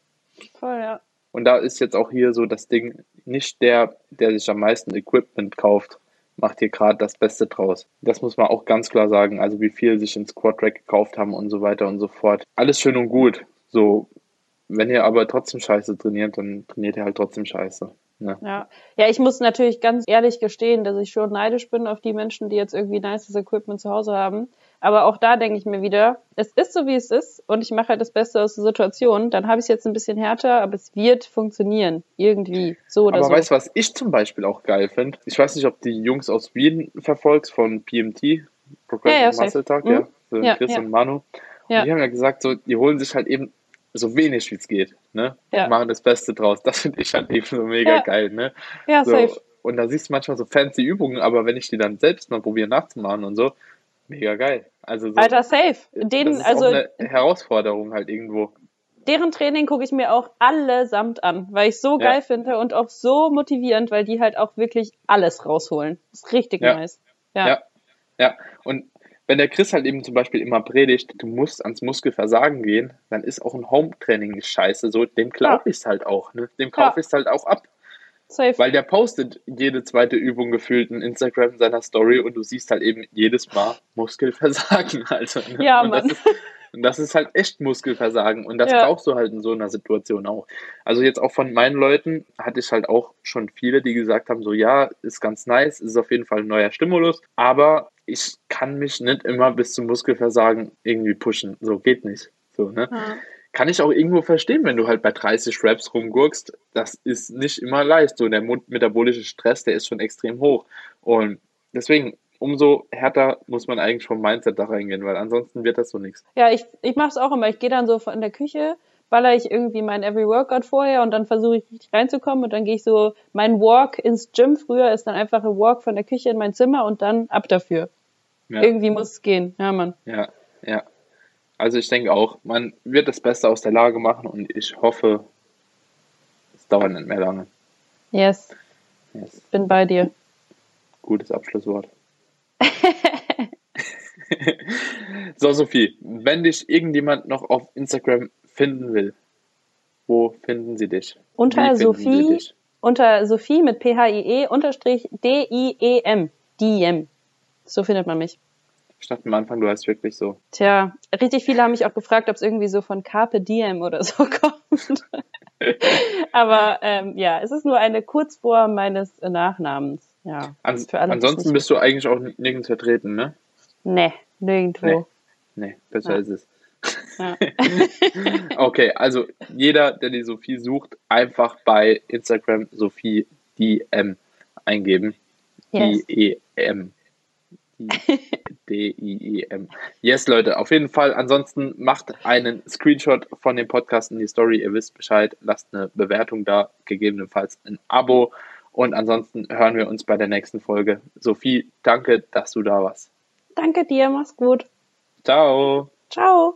Speaker 2: Voll, ja.
Speaker 1: Und da ist jetzt auch hier so das Ding, nicht der, der sich am meisten Equipment kauft, macht hier gerade das Beste draus. Das muss man auch ganz klar sagen. Also wie viel sich in Squad Track gekauft haben und so weiter und so fort. Alles schön und gut. So, wenn ihr aber trotzdem scheiße trainiert, dann trainiert ihr halt trotzdem scheiße.
Speaker 2: Ja. ja. ja, ich muss natürlich ganz ehrlich gestehen, dass ich schon neidisch bin auf die Menschen, die jetzt irgendwie nices Equipment zu Hause haben. Aber auch da denke ich mir wieder, es ist so, wie es ist und ich mache halt das Beste aus der Situation. Dann habe ich es jetzt ein bisschen härter, aber es wird funktionieren. Irgendwie. So oder
Speaker 1: aber
Speaker 2: so.
Speaker 1: Aber weißt du, was ich zum Beispiel auch geil finde? Ich weiß nicht, ob die Jungs aus Wien verfolgst von PMT, Progressive ja, ja, Muscle Talk, mhm. ja. So ja, Chris ja. und Manu. Und die haben ja gesagt, so, die holen sich halt eben so wenig wie es geht, ne? Ja. Und machen das Beste draus. Das finde ich halt eben so mega ja. geil, ne?
Speaker 2: Ja,
Speaker 1: so,
Speaker 2: safe.
Speaker 1: Und da siehst du manchmal so fancy Übungen, aber wenn ich die dann selbst mal probiere nachzumachen und so, mega geil. Also so,
Speaker 2: Alter, safe. Den,
Speaker 1: das ist
Speaker 2: also,
Speaker 1: auch eine Herausforderung halt irgendwo.
Speaker 2: Deren Training gucke ich mir auch allesamt an, weil ich so ja. geil finde und auch so motivierend, weil die halt auch wirklich alles rausholen. Das ist richtig
Speaker 1: ja.
Speaker 2: nice.
Speaker 1: Ja. ja. Ja. Und wenn der Chris halt eben zum Beispiel immer predigt, du musst ans Muskelversagen gehen, dann ist auch ein Home-Training nicht scheiße. So, dem ja. ich es halt auch. Ne? Dem kaufe ja. ich es halt auch ab. Safe. Weil der postet jede zweite Übung gefühlt in Instagram in seiner Story und du siehst halt eben jedes Mal Muskelversagen. Also,
Speaker 2: ne? Ja, und Mann.
Speaker 1: Das ist, und das ist halt echt Muskelversagen. Und das ja. brauchst du halt in so einer Situation auch. Also jetzt auch von meinen Leuten hatte ich halt auch schon viele, die gesagt haben, so ja, ist ganz nice, ist auf jeden Fall ein neuer Stimulus, aber ich kann mich nicht immer bis zum Muskelversagen irgendwie pushen. So geht nicht. So, ne? Ja. Kann ich auch irgendwo verstehen, wenn du halt bei 30 Raps rumgurkst. Das ist nicht immer leicht. So, der metabolische Stress, der ist schon extrem hoch. Und deswegen, umso härter muss man eigentlich vom Mindset da reingehen, weil ansonsten wird das so nichts.
Speaker 2: Ja, ich, ich mache es auch immer. Ich gehe dann so in der Küche, baller ich irgendwie mein Every Workout vorher und dann versuche ich richtig reinzukommen und dann gehe ich so, mein Walk ins Gym früher ist dann einfach ein Walk von der Küche in mein Zimmer und dann ab dafür. Ja. Irgendwie muss es gehen. Ja, Mann.
Speaker 1: Ja, ja. Also ich denke auch, man wird das Beste aus der Lage machen und ich hoffe, es dauert nicht mehr lange.
Speaker 2: Yes. yes. Bin bei dir.
Speaker 1: Gutes Abschlusswort. so, Sophie, wenn dich irgendjemand noch auf Instagram finden will, wo finden sie dich?
Speaker 2: Unter Sophie, dich? unter Sophie mit P-H-I-E unterstrich D-I-E-M. Diem. So findet man mich.
Speaker 1: Ich dachte am Anfang, du heißt wirklich so.
Speaker 2: Tja, richtig viele haben mich auch gefragt, ob es irgendwie so von Carpe Diem oder so kommt. Aber ähm, ja, es ist nur eine Kurzform meines Nachnamens. Ja,
Speaker 1: An alle, ansonsten bist du eigentlich auch nirgends vertreten, ne?
Speaker 2: Nee, nirgendwo. Nee,
Speaker 1: nee besser ja. ist es. Ja. okay, also jeder, der die Sophie sucht, einfach bei Instagram Sophie DM eingeben. Yes. I-E-M. D-I-E-M. Yes, Leute, auf jeden Fall. Ansonsten macht einen Screenshot von dem Podcast in die Story. Ihr wisst Bescheid. Lasst eine Bewertung da, gegebenenfalls ein Abo. Und ansonsten hören wir uns bei der nächsten Folge. Sophie, danke, dass du da warst.
Speaker 2: Danke dir, mach's gut.
Speaker 1: Ciao.
Speaker 2: Ciao.